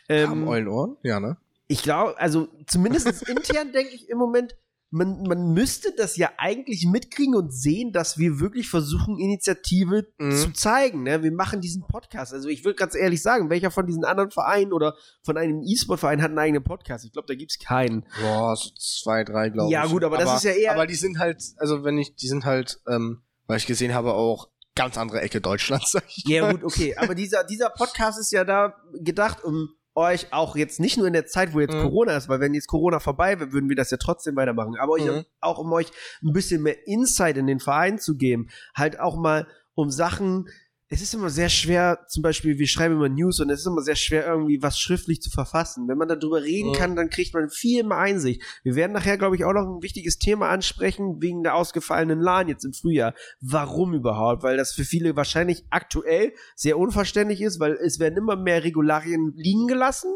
Haben Ähm, euren Ohren? Ja, ne? ich glaube, also zumindest intern denke ich im Moment, man, man müsste das ja eigentlich mitkriegen und sehen, dass wir wirklich versuchen, Initiative Mhm. zu zeigen. Ne? Wir machen diesen Podcast. Also ich will ganz ehrlich sagen, welcher von diesen anderen Vereinen oder von einem E-Sport-Verein hat einen eigenen Podcast? Ich glaube, da gibt's keinen. Boah, so zwei, drei, glaube ich. Ja, gut, aber das ist ja eher- Aber die sind halt, also wenn ich, die sind halt, ähm, weil ich gesehen habe, auch ganz andere Ecke Deutschlands, sag ich Ja, mal. gut, okay. Aber dieser, dieser Podcast ist ja da gedacht, um euch auch jetzt nicht nur in der Zeit, wo jetzt Mhm. Corona ist, weil wenn jetzt Corona vorbei wäre, würden wir das ja trotzdem weitermachen. Aber euch Mhm. auch um euch ein bisschen mehr Insight in den Verein zu geben. Halt auch mal um Sachen. Es ist immer sehr schwer, zum Beispiel, wir schreiben immer News und es ist immer sehr schwer, irgendwie was schriftlich zu verfassen. Wenn man darüber reden Mhm. kann, dann kriegt man viel mehr Einsicht. Wir werden nachher, glaube ich, auch noch ein wichtiges Thema ansprechen, wegen der ausgefallenen LAN jetzt im Frühjahr. Warum überhaupt? Weil das für viele wahrscheinlich aktuell sehr unverständlich ist, weil es werden immer mehr Regularien liegen gelassen.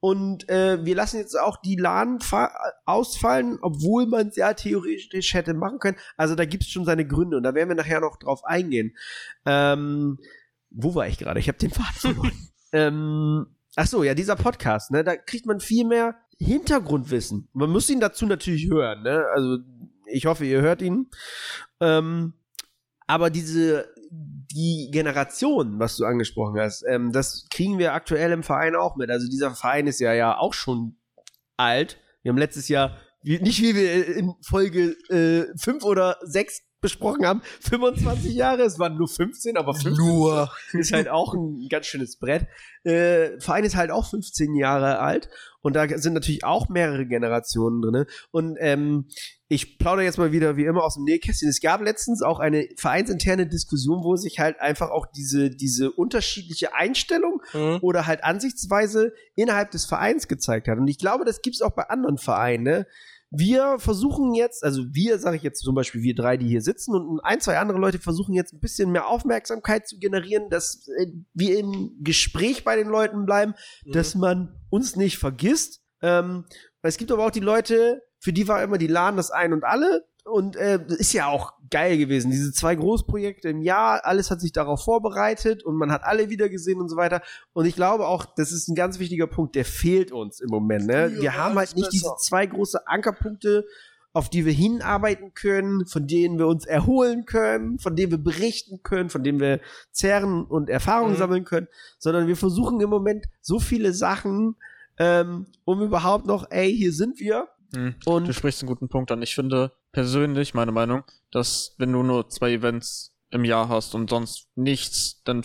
Und äh, wir lassen jetzt auch die LAN fa- ausfallen, obwohl man es ja theoretisch hätte machen können. Also da gibt es schon seine Gründe und da werden wir nachher noch drauf eingehen. Ähm, wo war ich gerade? Ich habe den Faden verloren. ähm, ach so, ja, dieser Podcast, ne, da kriegt man viel mehr Hintergrundwissen. Man muss ihn dazu natürlich hören, ne? Also ich hoffe, ihr hört ihn. Ähm, aber diese die Generation, was du angesprochen hast, ähm, das kriegen wir aktuell im Verein auch mit. Also dieser Verein ist ja ja auch schon alt. Wir haben letztes Jahr, nicht wie wir in Folge 5 oder 6 besprochen haben, 25 Jahre, es waren nur 15, aber 15 Nur. ist halt auch ein ganz schönes Brett. Äh, Verein ist halt auch 15 Jahre alt und da sind natürlich auch mehrere Generationen drin. Und ähm, ich plaudere jetzt mal wieder wie immer aus dem Nähkästchen. Es gab letztens auch eine vereinsinterne Diskussion, wo sich halt einfach auch diese, diese unterschiedliche Einstellung Mhm. oder halt Ansichtsweise innerhalb des Vereins gezeigt hat. Und ich glaube, das gibt's auch bei anderen Vereinen. Ne? Wir versuchen jetzt, also wir, sage ich jetzt zum Beispiel, wir drei, die hier sitzen und ein, zwei andere Leute versuchen jetzt ein bisschen mehr Aufmerksamkeit zu generieren, dass äh, wir im Gespräch bei den Leuten bleiben, dass man uns nicht vergisst. Ähm, weil es gibt aber auch die Leute, für die war immer die LAN das Ein und Alle. Und äh, ist ja auch geil gewesen. Diese zwei Großprojekte im Jahr, alles hat sich darauf vorbereitet und man hat alle wieder gesehen und so weiter. Und ich glaube auch, das ist ein ganz wichtiger Punkt, der fehlt uns im Moment. Ne? Wir haben halt nicht diese zwei große Ankerpunkte, auf die wir hinarbeiten können, von denen wir uns erholen können, von denen wir berichten können, von denen wir zehren und Erfahrungen Mhm. sammeln können, sondern wir versuchen im Moment so viele Sachen, ähm, um überhaupt noch, ey, hier sind wir. Hm. Und Du sprichst einen guten Punkt an. Ich finde persönlich, meine Meinung, dass wenn du nur zwei Events im Jahr hast und sonst nichts, dann,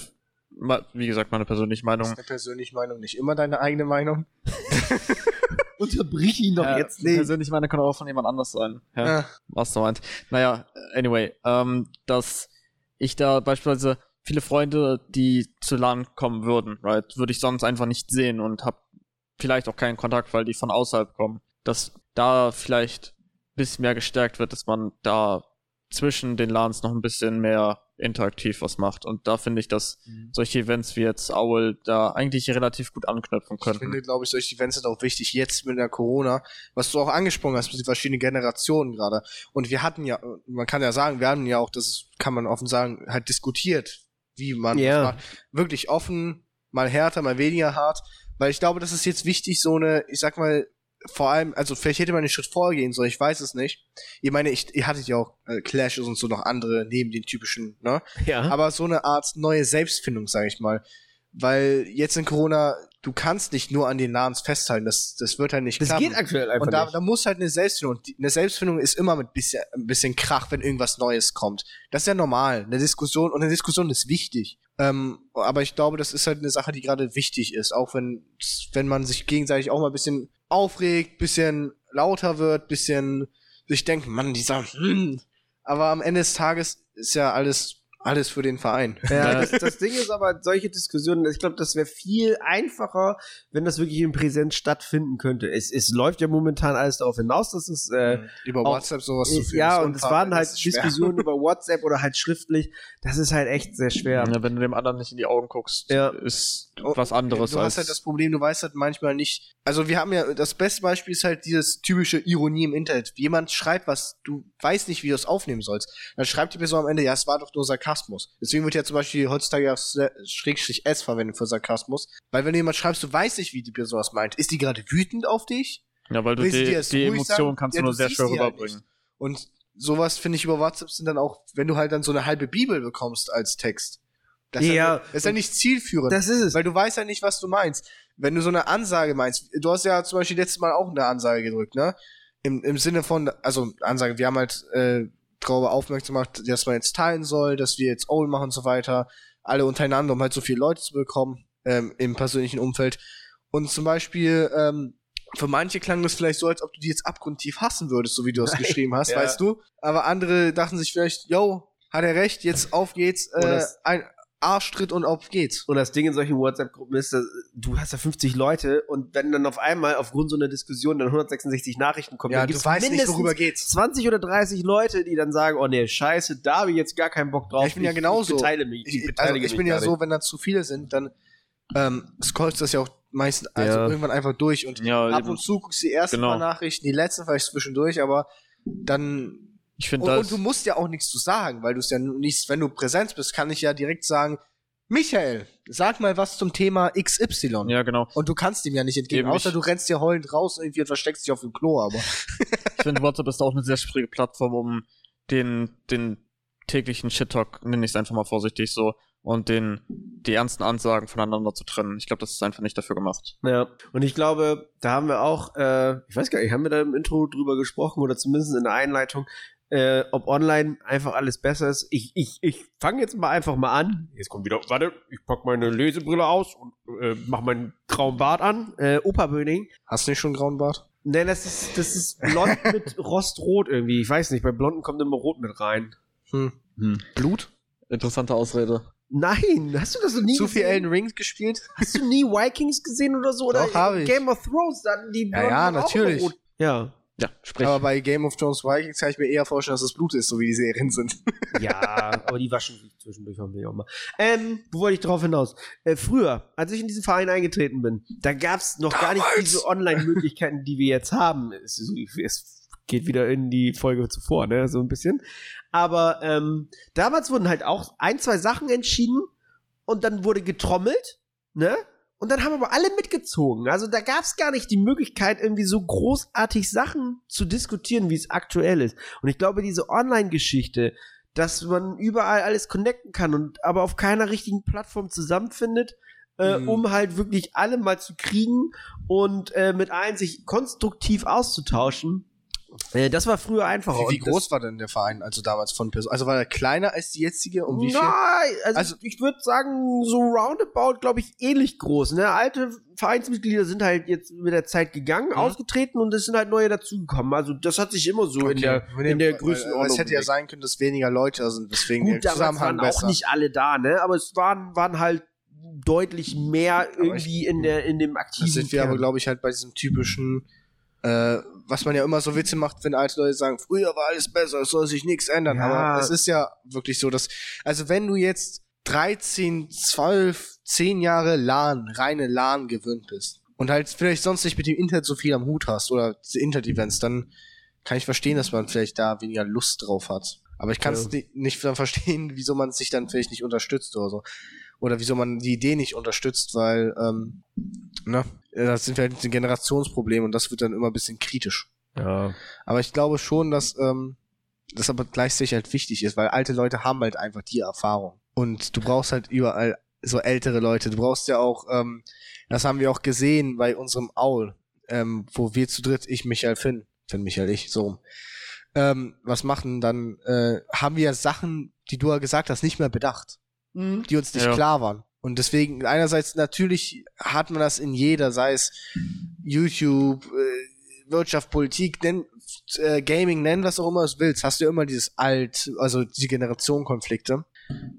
ma- wie gesagt, meine persönliche Das Meinung. ist eine persönliche Meinung, nicht immer deine eigene Meinung. unterbrich ihn doch Ja, jetzt nicht. persönliche Meinung kann auch von jemand anders sein. Ja. Ja. was du meinst. Naja, anyway, ähm, dass ich da beispielsweise viele Freunde, die zu LAN kommen würden, right, würde ich sonst einfach nicht sehen und hab vielleicht auch keinen Kontakt, weil die von außerhalb kommen. Dass da vielleicht bisschen mehr gestärkt wird, dass man da zwischen den LANs noch ein bisschen mehr interaktiv was macht. Und da finde ich, dass solche Events wie jetzt Owl da eigentlich relativ gut anknüpfen Ich könnten. finde, glaube ich, solche Events sind auch wichtig, jetzt mit der Corona, was du auch angesprochen hast, mit den verschiedenen Generationen gerade. Und wir hatten ja, man kann ja sagen, wir haben ja auch, das kann man offen sagen, halt diskutiert, wie man das macht. Wirklich offen, mal härter, mal weniger hart. Weil ich glaube, das ist jetzt wichtig, so eine, ich sag mal, vor allem, also vielleicht hätte man einen Schritt vorgehen sollen, ich weiß es nicht. Ich meine, ich, ihr hattet ja auch äh, Clashes und so noch andere neben den typischen, ne? Ja. aber so eine Art neue Selbstfindung, sage ich mal. Weil jetzt in Corona, du kannst nicht nur an den LANs festhalten, das, das wird halt nicht das klappen. geht aktuell einfach und da, nicht. da muss halt eine Selbstfindung. und die- Eine Selbstfindung ist immer mit bisschen, ein bisschen Krach, wenn irgendwas Neues kommt. Das ist ja normal. Eine Diskussion und eine Diskussion ist wichtig. Ähm, aber ich glaube, das ist halt eine Sache, die gerade wichtig ist, auch wenn wenn man sich gegenseitig auch mal ein bisschen aufregt, bisschen lauter wird, bisschen sich denkt, Mann, dieser, hm. aber am Ende des Tages ist ja alles alles für den Verein. Ja, das, das Ding ist aber, solche Diskussionen, ich glaube, das wäre viel einfacher, wenn das wirklich in Präsenz stattfinden könnte. Es, es läuft ja momentan alles darauf hinaus, dass es äh, Über auch- WhatsApp sowas zu führen. ja, und es waren halt. Diskussionen über WhatsApp oder halt schriftlich. Das ist halt echt sehr schwer. Ja, wenn du dem anderen nicht in die Augen guckst, Ja. ist Oh, was anderes Du als. hast halt das Problem, du weißt halt manchmal nicht. Also wir haben ja, das beste Beispiel ist halt dieses typische Ironie im Internet. Jemand schreibt was, du weißt nicht, wie du es aufnehmen sollst. Dann schreibt die Person am Ende, ja, es war doch nur Sarkasmus. Deswegen wird ja zum Beispiel heutzutage auch Schrägstrich S verwendet für Sarkasmus. Weil wenn du jemand schreibst, du weißt nicht, wie die Person das meint. Ist die gerade wütend auf dich? Ja, weil du Will sie die, die ruhig Emotion sagen? kannst Ja, du nur sehr schwer die halt rüberbringen. Und sowas finde ich über WhatsApp sind dann auch, wenn du halt dann so eine halbe Bibel bekommst als Text. Das ist Ja. ja, das ist ja nicht zielführend. Das ist es. weil du weißt ja nicht, was du meinst. Wenn du so eine Ansage meinst, du hast ja zum Beispiel letztes Mal auch eine Ansage gedrückt, ne? Im, im Sinne von, also Ansage, wir haben halt äh, darüber aufmerksam gemacht, dass man jetzt teilen soll, dass wir jetzt Owl machen und so weiter, alle untereinander, um halt so viele Leute zu bekommen ähm, im persönlichen Umfeld. Und zum Beispiel, ähm, für manche klang das vielleicht so, als ob du die jetzt abgrundtief hassen würdest, so wie du es Nein. geschrieben hast, Ja. weißt du? Aber andere dachten sich vielleicht, yo, hat er recht, jetzt auf geht's, äh, das- ein Arschtritt und auf geht's. Und das Ding in solchen WhatsApp-Gruppen ist, dass du hast ja 50 Leute und wenn dann auf einmal aufgrund so einer Diskussion dann 166 Nachrichten kommen, Ja, dann du gibt's weißt nicht, mindestens worüber geht's. 20 oder 30 Leute, die dann sagen, oh nee, scheiße, da habe ich jetzt gar keinen Bock drauf. Ja, ich bin ja genauso. Ich beteilige mich. Ich, also beteilige ich mich bin ja so, nicht. wenn da zu viele sind, dann ähm, scrollst du das ja auch meistens also Ja. irgendwann einfach durch und Ja, ab eben. und zu guckst du die ersten Genau. paar Nachrichten, die letzten vielleicht zwischendurch, aber dann Ich finde und, das. und du musst ja auch nichts zu sagen, weil du es ja nicht, wenn du Präsenz bist, kann ich ja direkt sagen, Michael, sag mal was zum Thema XY. ja, genau. Und du kannst ihm ja nicht entgegen, Eben, außer ich- du rennst dir heulend raus irgendwie und versteckst dich auf dem Klo, aber. Ich finde, WhatsApp ist auch eine sehr schwierige Plattform, um den, den täglichen Shit-Talk, nenne ich es einfach mal vorsichtig so, und den, die ernsten Ansagen voneinander zu trennen. Ich glaube, das ist einfach nicht dafür gemacht. Ja, und ich glaube, da haben wir auch, äh, ich weiß gar nicht, haben wir da im Intro drüber gesprochen oder zumindest in der Einleitung, äh, ob online einfach alles besser ist. Ich, ich, ich fange jetzt mal einfach mal an. Jetzt kommt wieder, warte, ich pack meine Lesebrille aus und äh, mach meinen grauen Bart an. Äh, Opa Böning. Hast du nicht schon einen grauen Bart? Nein, das ist, das ist blond mit Rostrot irgendwie. Ich weiß nicht, bei Blonden kommt immer Rot mit rein. Hm. Blut? Interessante Ausrede. Nein, hast du das noch nie Zu viel? Elden Rings gespielt? Hast du nie Vikings gesehen oder so? Oder Doch, hab ich. Game of Thrones, dann die Ja, ja, Blonden auch natürlich. Ja. Ja, sprich. Aber bei Game of Thrones Vikings kann ich mir eher vorstellen, dass es Blut ist, so wie die Serien sind. Ja, aber die waschen sich zwischendurch hoffentlich auch mal. Ähm, wo wollte ich drauf hinaus? Äh, früher, als ich in diesen Verein eingetreten bin, da gab's noch gar nicht Damals. diese Online-Möglichkeiten, die wir jetzt haben. Es, es geht wieder in die Folge zuvor, ne, so ein bisschen. Aber ähm, damals wurden halt auch ein, zwei Sachen entschieden und dann wurde getrommelt, ne? Und dann haben aber alle mitgezogen. Also da gab's gar nicht die Möglichkeit, irgendwie so großartig Sachen zu diskutieren, wie es aktuell ist. Und ich glaube, diese Online-Geschichte, dass man überall alles connecten kann und aber auf keiner richtigen Plattform zusammenfindet, äh, Mhm. um halt wirklich alle mal zu kriegen und äh, mit allen sich konstruktiv auszutauschen. Äh, das war früher einfacher. Wie, wie groß war denn der Verein, also damals von Person? Also war er kleiner als die jetzige? Um wie viel? Nein, also, Also- ich würde sagen, so roundabout, glaube ich, ähnlich groß. Ne? Alte Vereinsmitglieder sind halt jetzt mit der Zeit gegangen, Mhm. ausgetreten und es sind halt neue dazugekommen. Also das hat sich immer so in der, in der Größenordnung. Es hätte ja sein können, dass weniger Leute da sind, deswegen Gut, der Zusammenhang waren auch besser. nicht alle da, ne? Aber es waren, waren halt deutlich mehr irgendwie in der in dem aktiven Das sind wir aber, Kern. glaube ich, halt bei diesem typischen, äh, was man ja immer so Witze macht, wenn alte Leute sagen, früher war alles besser, es soll sich nichts ändern. Ja. Aber es ist ja wirklich so, dass, also wenn du jetzt 13, 12, 10 Jahre LAN, reine LAN gewöhnt bist und halt vielleicht sonst nicht mit dem Internet so viel am Hut hast oder Internet-Events, dann kann ich verstehen, dass man vielleicht da weniger Lust drauf hat. Aber ich kann es Ja. ni- nicht dann verstehen, wieso man sich dann vielleicht nicht unterstützt oder so. Oder wieso man die Idee nicht unterstützt, weil, ähm, ne, das sind halt ein Generationsproblem und das wird dann immer ein bisschen kritisch. ja. Aber ich glaube schon, dass ähm, das aber gleichzeitig halt wichtig ist, weil alte Leute haben halt einfach die Erfahrung. Und du brauchst halt überall so ältere Leute. Du brauchst ja auch, ähm, das haben wir auch gesehen bei unserem Aul, ähm, wo wir zu dritt, ich, Michael, Finn, Finn, Michael, ich, so rum, ähm, was machen, dann äh, haben wir Sachen, die du ja gesagt hast, nicht mehr bedacht Mhm. die uns nicht Ja. klar waren. Und deswegen, einerseits natürlich hat man das in jeder, sei es YouTube, äh, Wirtschaft, Politik, nenn, äh, Gaming, nenn was auch immer du willst, hast du immer dieses Alt, also die Generationenkonflikte,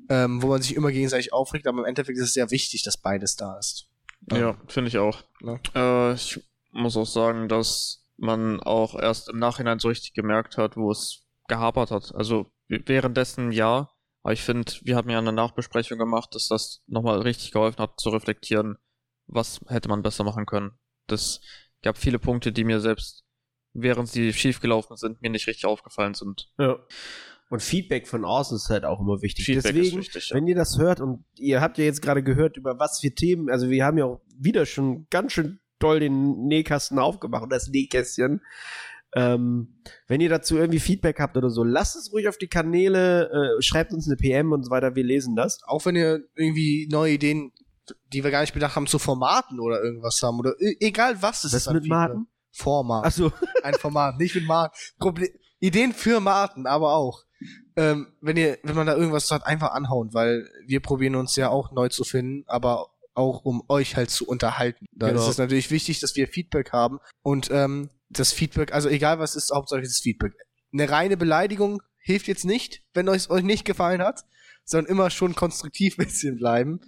ähm, wo man sich immer gegenseitig aufregt, aber im Endeffekt ist es sehr wichtig, dass beides da ist. Ja, finde ich auch. Ne? Äh, ich muss auch sagen, dass man auch erst im Nachhinein so richtig gemerkt hat, wo es gehapert hat. Also währenddessen ja, aber ich finde, wir haben ja eine Nachbesprechung gemacht, dass das nochmal richtig geholfen hat zu reflektieren, was hätte man besser machen können. Das gab viele Punkte, die mir selbst, während sie schiefgelaufen sind, mir nicht richtig aufgefallen sind. ja. Und Feedback von außen ist halt auch immer wichtig. Feedback Deswegen, ist wichtig. Ja. wenn ihr das hört und ihr habt ja jetzt gerade gehört, über was für Themen, also wir haben ja auch wieder schon ganz schön doll den Nähkasten aufgemacht und das Nähkästchen. Ähm, wenn ihr dazu irgendwie Feedback habt oder so, lasst es ruhig auf die Kanäle, äh, schreibt uns eine PM und so weiter, wir lesen das. Auch wenn ihr irgendwie neue Ideen, die wir gar nicht bedacht haben, zu Formaten oder irgendwas haben oder e egal was es Was ist. an mit. Marken? Format. Achso, Ein Format, nicht mit Marken. Ideen für Marken, aber auch. Ähm, wenn ihr, wenn man da irgendwas hat, einfach anhauen, weil wir probieren uns ja auch neu zu finden, aber auch um euch halt zu unterhalten. Da Genau. ist es natürlich wichtig, dass wir Feedback haben und ähm, das Feedback, also egal was ist, Hauptsache das Feedback. Eine reine Beleidigung hilft jetzt nicht, wenn euch euch nicht gefallen hat, sondern immer schon konstruktiv ein bisschen bleiben.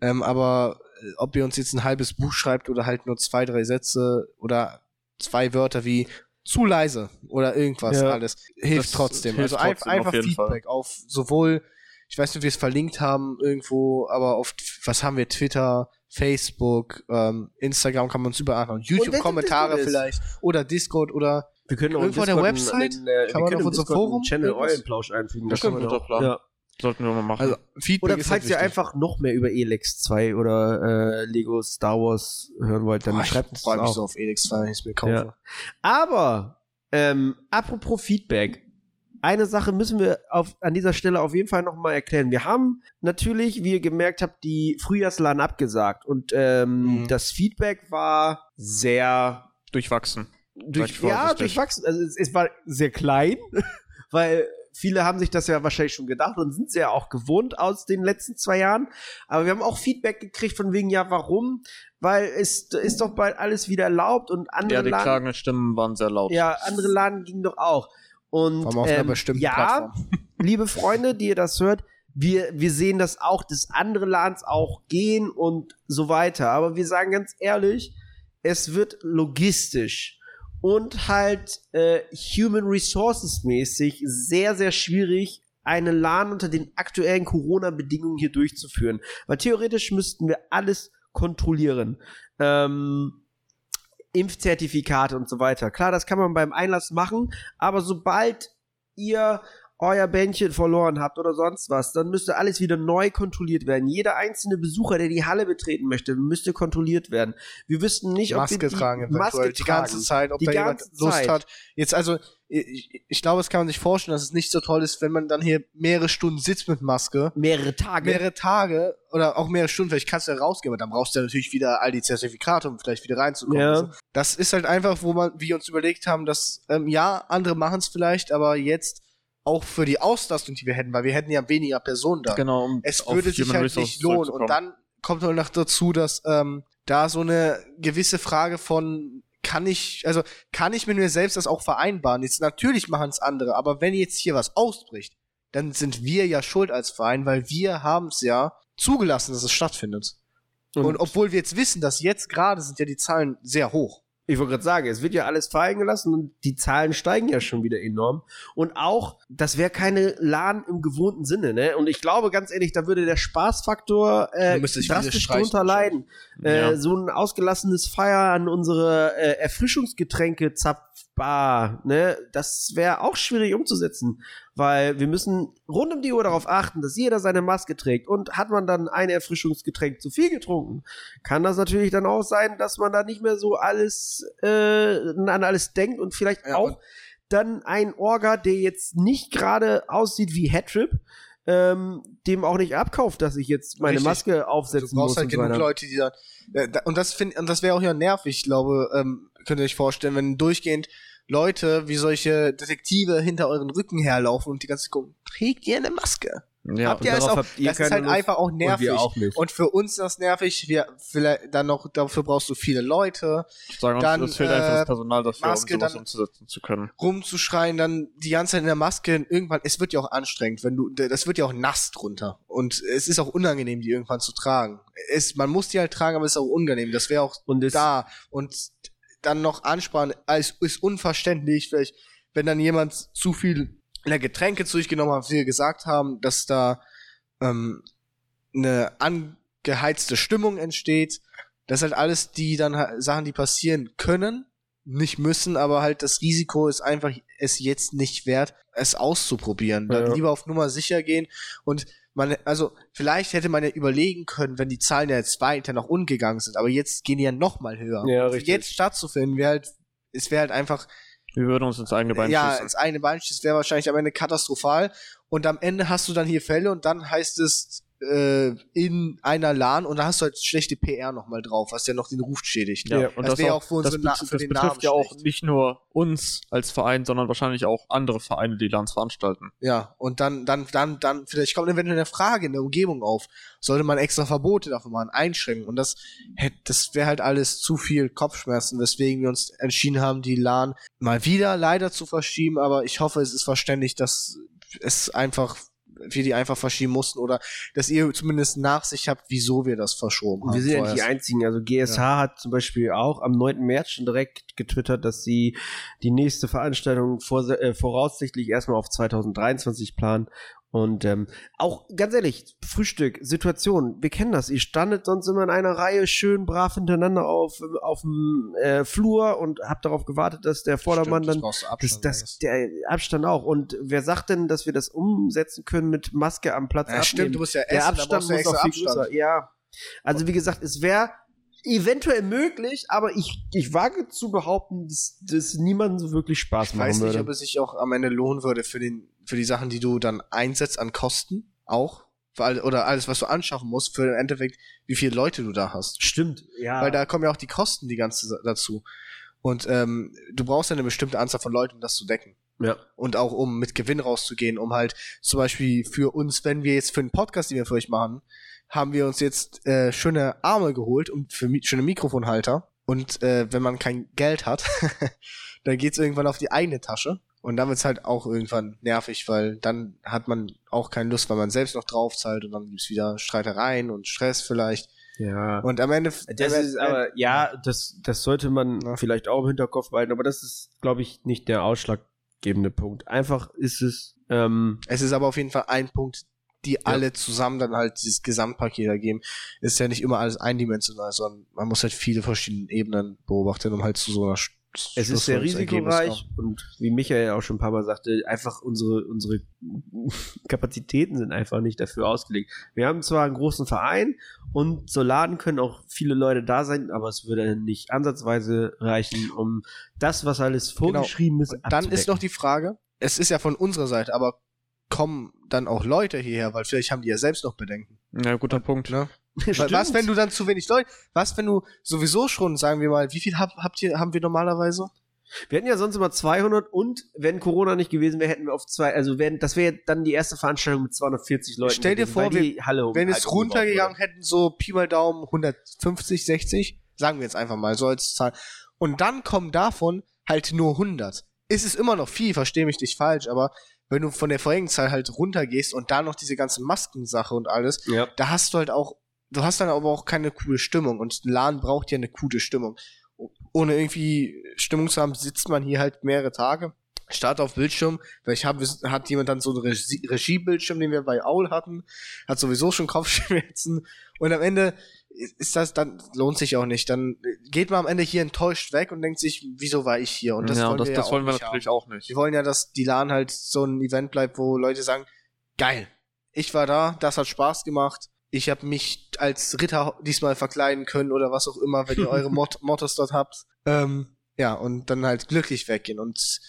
Ähm, aber äh, ob ihr uns jetzt ein halbes Buch schreibt oder halt nur zwei, drei Sätze oder zwei Wörter wie zu leise oder irgendwas Ja. alles, hilft trotzdem. hilft also ein, trotzdem auf einfach jeden Feedback auf sowohl, ich weiß nicht, ob wir es verlinkt haben irgendwo, aber auf, was haben wir, Twitter, Facebook, ähm, Instagram kann man uns überall es YouTube-Kommentare vielleicht oder Discord oder wir können auch Irgendwo auf der Website? einen, äh, Kann wir man können auf unserem Forum Channel? Eulenplausch einfügen. Das kann stimmt, man guter auch. Plan. Ja. Sollten wir mal machen. also Feedback Oder falls ihr einfach noch mehr über Elex 2 oder äh, Lego Star Wars hören wollt, dann Boah, schreibt ich uns freu das mich auch. so auf Elix 2, wenn ich es mir kaufe. Ja. Aber, ähm, apropos Feedback. Eine Sache müssen wir auf, an dieser Stelle auf jeden Fall nochmal erklären. Wir haben natürlich, wie ihr gemerkt habt, die Frühjahrslan abgesagt. Und ähm, Mhm. das Feedback war sehr Durchwachsen. durch, ja, durchwachsen. Also es, es war sehr klein, weil viele haben sich das ja wahrscheinlich schon gedacht und sind es ja auch gewohnt aus den letzten zwei Jahren. Aber wir haben auch Feedback gekriegt von wegen, ja, warum? Weil es ist doch bald alles wieder erlaubt und andere Ja, die Laden, klagenden Stimmen waren sehr laut. ja, andere Laden gingen doch auch. Und auf einer ähm, bestimmten ja, Plattform. liebe Freunde, die ihr das hört, wir, wir sehen das auch, dass andere Ladens auch gehen und so weiter. Aber wir sagen ganz ehrlich, es wird logistisch und halt äh, Human Resources mäßig sehr, sehr schwierig, eine LAN unter den aktuellen Corona-Bedingungen hier durchzuführen. Weil theoretisch müssten wir alles kontrollieren. Ähm, Impfzertifikate und so weiter. Klar, das kann man beim Einlass machen, aber sobald ihr euer Bändchen verloren habt oder sonst was, dann müsste alles wieder neu kontrolliert werden. Jeder einzelne Besucher, der die Halle betreten möchte, müsste kontrolliert werden. Wir wüssten nicht, ob wir Maske die tragen Maske die ganze. Zeit, ob Die da jemand Lust Zeit. hat. Jetzt also, ich, ich glaube, es kann man sich vorstellen, dass es nicht so toll ist, wenn man dann hier mehrere Stunden sitzt mit Maske. Mehrere Tage. Mehrere Tage oder auch mehrere Stunden, vielleicht kannst du ja rausgehen, aber dann brauchst du ja natürlich wieder all die Zertifikate, um vielleicht wieder reinzukommen. Ja. Also, das ist halt einfach, wo man, wir uns überlegt haben, dass, ähm, ja, andere machen es vielleicht, aber jetzt auch für die Auslastung, die wir hätten, weil wir hätten ja weniger Personen da. Genau, um es würde sich halt Resources nicht lohnen. Und dann kommt halt noch dazu, dass ähm, da so eine gewisse Frage von kann ich, also kann ich mit mir selbst das auch vereinbaren? Jetzt natürlich machen es andere, aber wenn jetzt hier was ausbricht, dann sind wir ja schuld als Verein, weil wir haben es ja zugelassen, dass es stattfindet. Und, obwohl wir jetzt wissen, dass jetzt gerade sind ja die Zahlen sehr hoch. Ich wollte gerade sagen, es wird ja alles fallen gelassen und die Zahlen steigen ja schon wieder enorm. Und auch, das wäre keine LAN im gewohnten Sinne, ne? Und ich glaube, ganz ehrlich, da würde der Spaßfaktor äh, drastisch drunter leiden. Äh, Ja. So ein ausgelassenes Feier an unsere äh, Erfrischungsgetränke zapfbar, ne? Das wäre auch schwierig umzusetzen, weil wir müssen rund um die Uhr darauf achten, dass jeder seine Maske trägt. Und hat man dann ein Erfrischungsgetränk zu viel getrunken, kann das natürlich dann auch sein, dass man da nicht mehr so alles äh, an alles denkt und vielleicht Ja, auch und- dann ein Orga, der jetzt nicht gerade aussieht wie Headtrip, ähm, dem auch nicht abkauft, dass ich jetzt meine Richtig. Maske Du aufsetzen brauchst muss. halt und so genug weiter. Leute, die da, äh, und das find, und das wäre auch ja nervig, ich glaube, ähm, könnt ihr euch vorstellen, wenn durchgehend Leute wie solche Detektive hinter euren Rücken herlaufen und die ganze Zeit gucken, trägt ihr eine Maske? Ja, Habt ihr es darauf auch, habt ihr das ist halt Lust einfach auch Und nervig. wir auch nicht. Und für uns ist das nervig, wir vielleicht dann noch, dafür brauchst du viele Leute, sagen uns, dann, es fehlt einfach äh, das Personal dafür, Maske, um sowas dann- umzusetzen zu können. rumzuschreien, dann die ganze Zeit in der Maske, irgendwann, es wird ja auch anstrengend, wenn du, das wird ja auch nass drunter. Und es ist auch unangenehm, die irgendwann zu tragen. Es, man muss die halt tragen, aber es ist auch unangenehm. Das wäre auch Und da. Und dann noch ansparen, es ist unverständlich, vielleicht, wenn dann jemand zu viel Getränke zu sich genommen hat, wie wir gesagt haben, dass da ähm, eine angeheizte Stimmung entsteht. Das sind halt alles die dann Sachen, die passieren können, nicht müssen, aber halt das Risiko ist einfach es jetzt nicht wert, es auszuprobieren. Dann Ja. lieber auf Nummer sicher gehen und man, also vielleicht hätte man ja überlegen können, wenn die Zahlen ja jetzt weiter nach unten gegangen sind, aber jetzt gehen die ja noch mal höher. Ja, Und richtig. Jetzt stattzufinden, wäre halt, es wäre halt einfach Wir würden uns ins eigene Bein ja, schießen. ins eine Bein schießt, wäre wahrscheinlich am Ende katastrophal. Und am Ende hast du dann hier Fälle und dann heißt es äh, in einer LAN und da hast du halt schlechte PR nochmal drauf, was ja noch den Ruf schädigt. Ja, und das wäre auch für das, unsere Na- für das den betrifft Namen ja auch schlecht. nicht nur uns als Verein, sondern wahrscheinlich auch andere Vereine, die Lands veranstalten. Ja, und dann, dann, dann, dann, vielleicht kommt eventuell eine Frage in der Umgebung auf. Sollte man extra Verbote dafür machen, einschränken? Und das das wäre halt alles zu viel Kopfschmerzen, weswegen wir uns entschieden haben, die LAN mal wieder leider zu verschieben, aber ich hoffe, es ist verständlich, dass es einfach, wir die einfach verschieben mussten oder dass ihr zumindest Nachsicht habt, wieso wir das verschoben haben. Wir sind ja nicht die. Einzigen. Also GSH hat zum Beispiel auch am 9. März schon direkt getwittert, dass sie die nächste Veranstaltung vor, äh, voraussichtlich erstmal auf 2023 planen. Und ähm, auch ganz ehrlich, Frühstück, Situation, wir kennen das. Ihr standet sonst immer in einer Reihe schön brav hintereinander auf, auf dem äh, Flur und habt darauf gewartet, dass der Vordermann Stimmt, das dann das, Abstand, das, alles. der Abstand auch. Und wer sagt denn, dass wir das umsetzen können mit Maske am Platz ja, abnehmen? stimmt, du musst ja essen, der Abstand muss auch viel größer. Ja. Also wie gesagt, es wäre eventuell möglich, aber ich, ich wage zu behaupten, dass das niemandem so wirklich Spaß Ich machen weiß nicht, würde. ob es sich auch am Ende lohnen würde für den, für die Sachen, die du dann einsetzt an Kosten auch. All, oder alles, was du anschaffen musst, für im Endeffekt, wie viele Leute du da hast. Stimmt, ja. Weil da kommen ja auch die Kosten die ganze dazu. Und ähm, du brauchst ja eine bestimmte Anzahl von Leuten, um das zu decken. ja. Und auch um mit Gewinn rauszugehen, um halt zum Beispiel für uns, wenn wir jetzt für einen Podcast, den wir für euch machen, haben wir uns jetzt äh, schöne Arme geholt und für mi schöne Mikrofonhalter. Und äh, wenn man kein Geld hat, dann geht's irgendwann auf die eigene Tasche. Und dann wird's halt auch irgendwann nervig, weil dann hat man auch keine Lust, weil man selbst noch drauf zahlt und dann gibt's wieder Streitereien und Stress vielleicht. Ja. Und am Ende. Das am ist Ende- aber, ja, das, das sollte man Ja. vielleicht auch im Hinterkopf behalten, aber das ist, glaube ich, nicht der ausschlaggebende Punkt. Einfach ist es, ähm, Es ist aber auf jeden Fall ein Punkt, die alle zusammen dann halt dieses Gesamtpaket ergeben. Ist ja nicht immer alles eindimensional, sondern man muss halt viele verschiedene Ebenen beobachten, um halt zu so einer es ist sehr risikoreich und wie Michael auch schon ein paar Mal sagte, einfach unsere, unsere Kapazitäten sind einfach nicht dafür ausgelegt. Wir haben zwar einen großen Verein und so Laden können auch viele Leute da sein, aber es würde nicht ansatzweise reichen, um das, was alles vorgeschrieben ist, Genau. Und dann ist abzudecken. noch die Frage, es ist ja von unserer Seite, aber kommen dann auch Leute hierher, weil vielleicht haben die ja selbst noch Bedenken. Ja, guter Punkt. Ne? Stimmt. Weil Was, wenn du dann zu wenig Leute, was, wenn du sowieso schon, sagen wir mal, wie viel hab, habt ihr, haben wir normalerweise? Wir hätten ja sonst immer 200 und wenn Corona nicht gewesen wäre, hätten wir auf zwei, also wären, das wäre dann die erste Veranstaltung mit 240 Leuten. Stell dir gewesen, vor, Halle um Wenn es runtergegangen hätten, so Pi mal Daumen 150, 60, sagen wir jetzt einfach mal, so als Zahl. Und dann kommen davon halt nur 100. Ist es immer noch viel, verstehe mich nicht falsch, aber wenn du von der vorigen Zahl halt runtergehst und da noch diese ganze Maskensache und alles. Ja. da hast du halt auch, du hast dann aber auch keine coole Stimmung und Laden braucht ja eine coole Stimmung. Ohne irgendwie Stimmung zu haben, sitzt man hier halt mehrere Tage, starrt auf Bildschirm, vielleicht hab, hat jemand dann so einen Regie, Regiebildschirm, den wir bei Aul hatten, hat sowieso schon Kopfschmerzen und am Ende ist das, dann lohnt sich auch nicht. Dann geht man am Ende hier enttäuscht weg und denkt sich, wieso war ich hier? Und das ja, wollen das, wir, das ja wollen wir natürlich haben. auch nicht. Wir wollen ja, dass die LAN halt so ein Event bleibt, wo Leute sagen, geil, ich war da, das hat Spaß gemacht. Ich habe mich als Ritter diesmal verkleiden können oder was auch immer, wenn ihr eure Mot Mottos dort habt. Ähm, ja, und dann halt glücklich weggehen. Und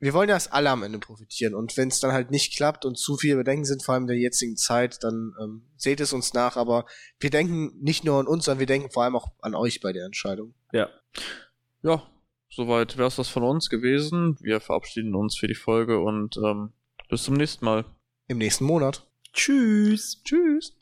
wir wollen ja, dass alle am Ende profitieren. Und wenn es dann halt nicht klappt und zu viele Bedenken sind, vor allem in der jetzigen Zeit, dann ähm, seht es uns nach. Aber wir denken nicht nur an uns, sondern wir denken vor allem auch an euch bei der Entscheidung. ja. Ja, soweit wäre es das von uns gewesen. Wir verabschieden uns für die Folge und ähm, bis zum nächsten Mal. Im nächsten Monat. Tschüss. Tschüss.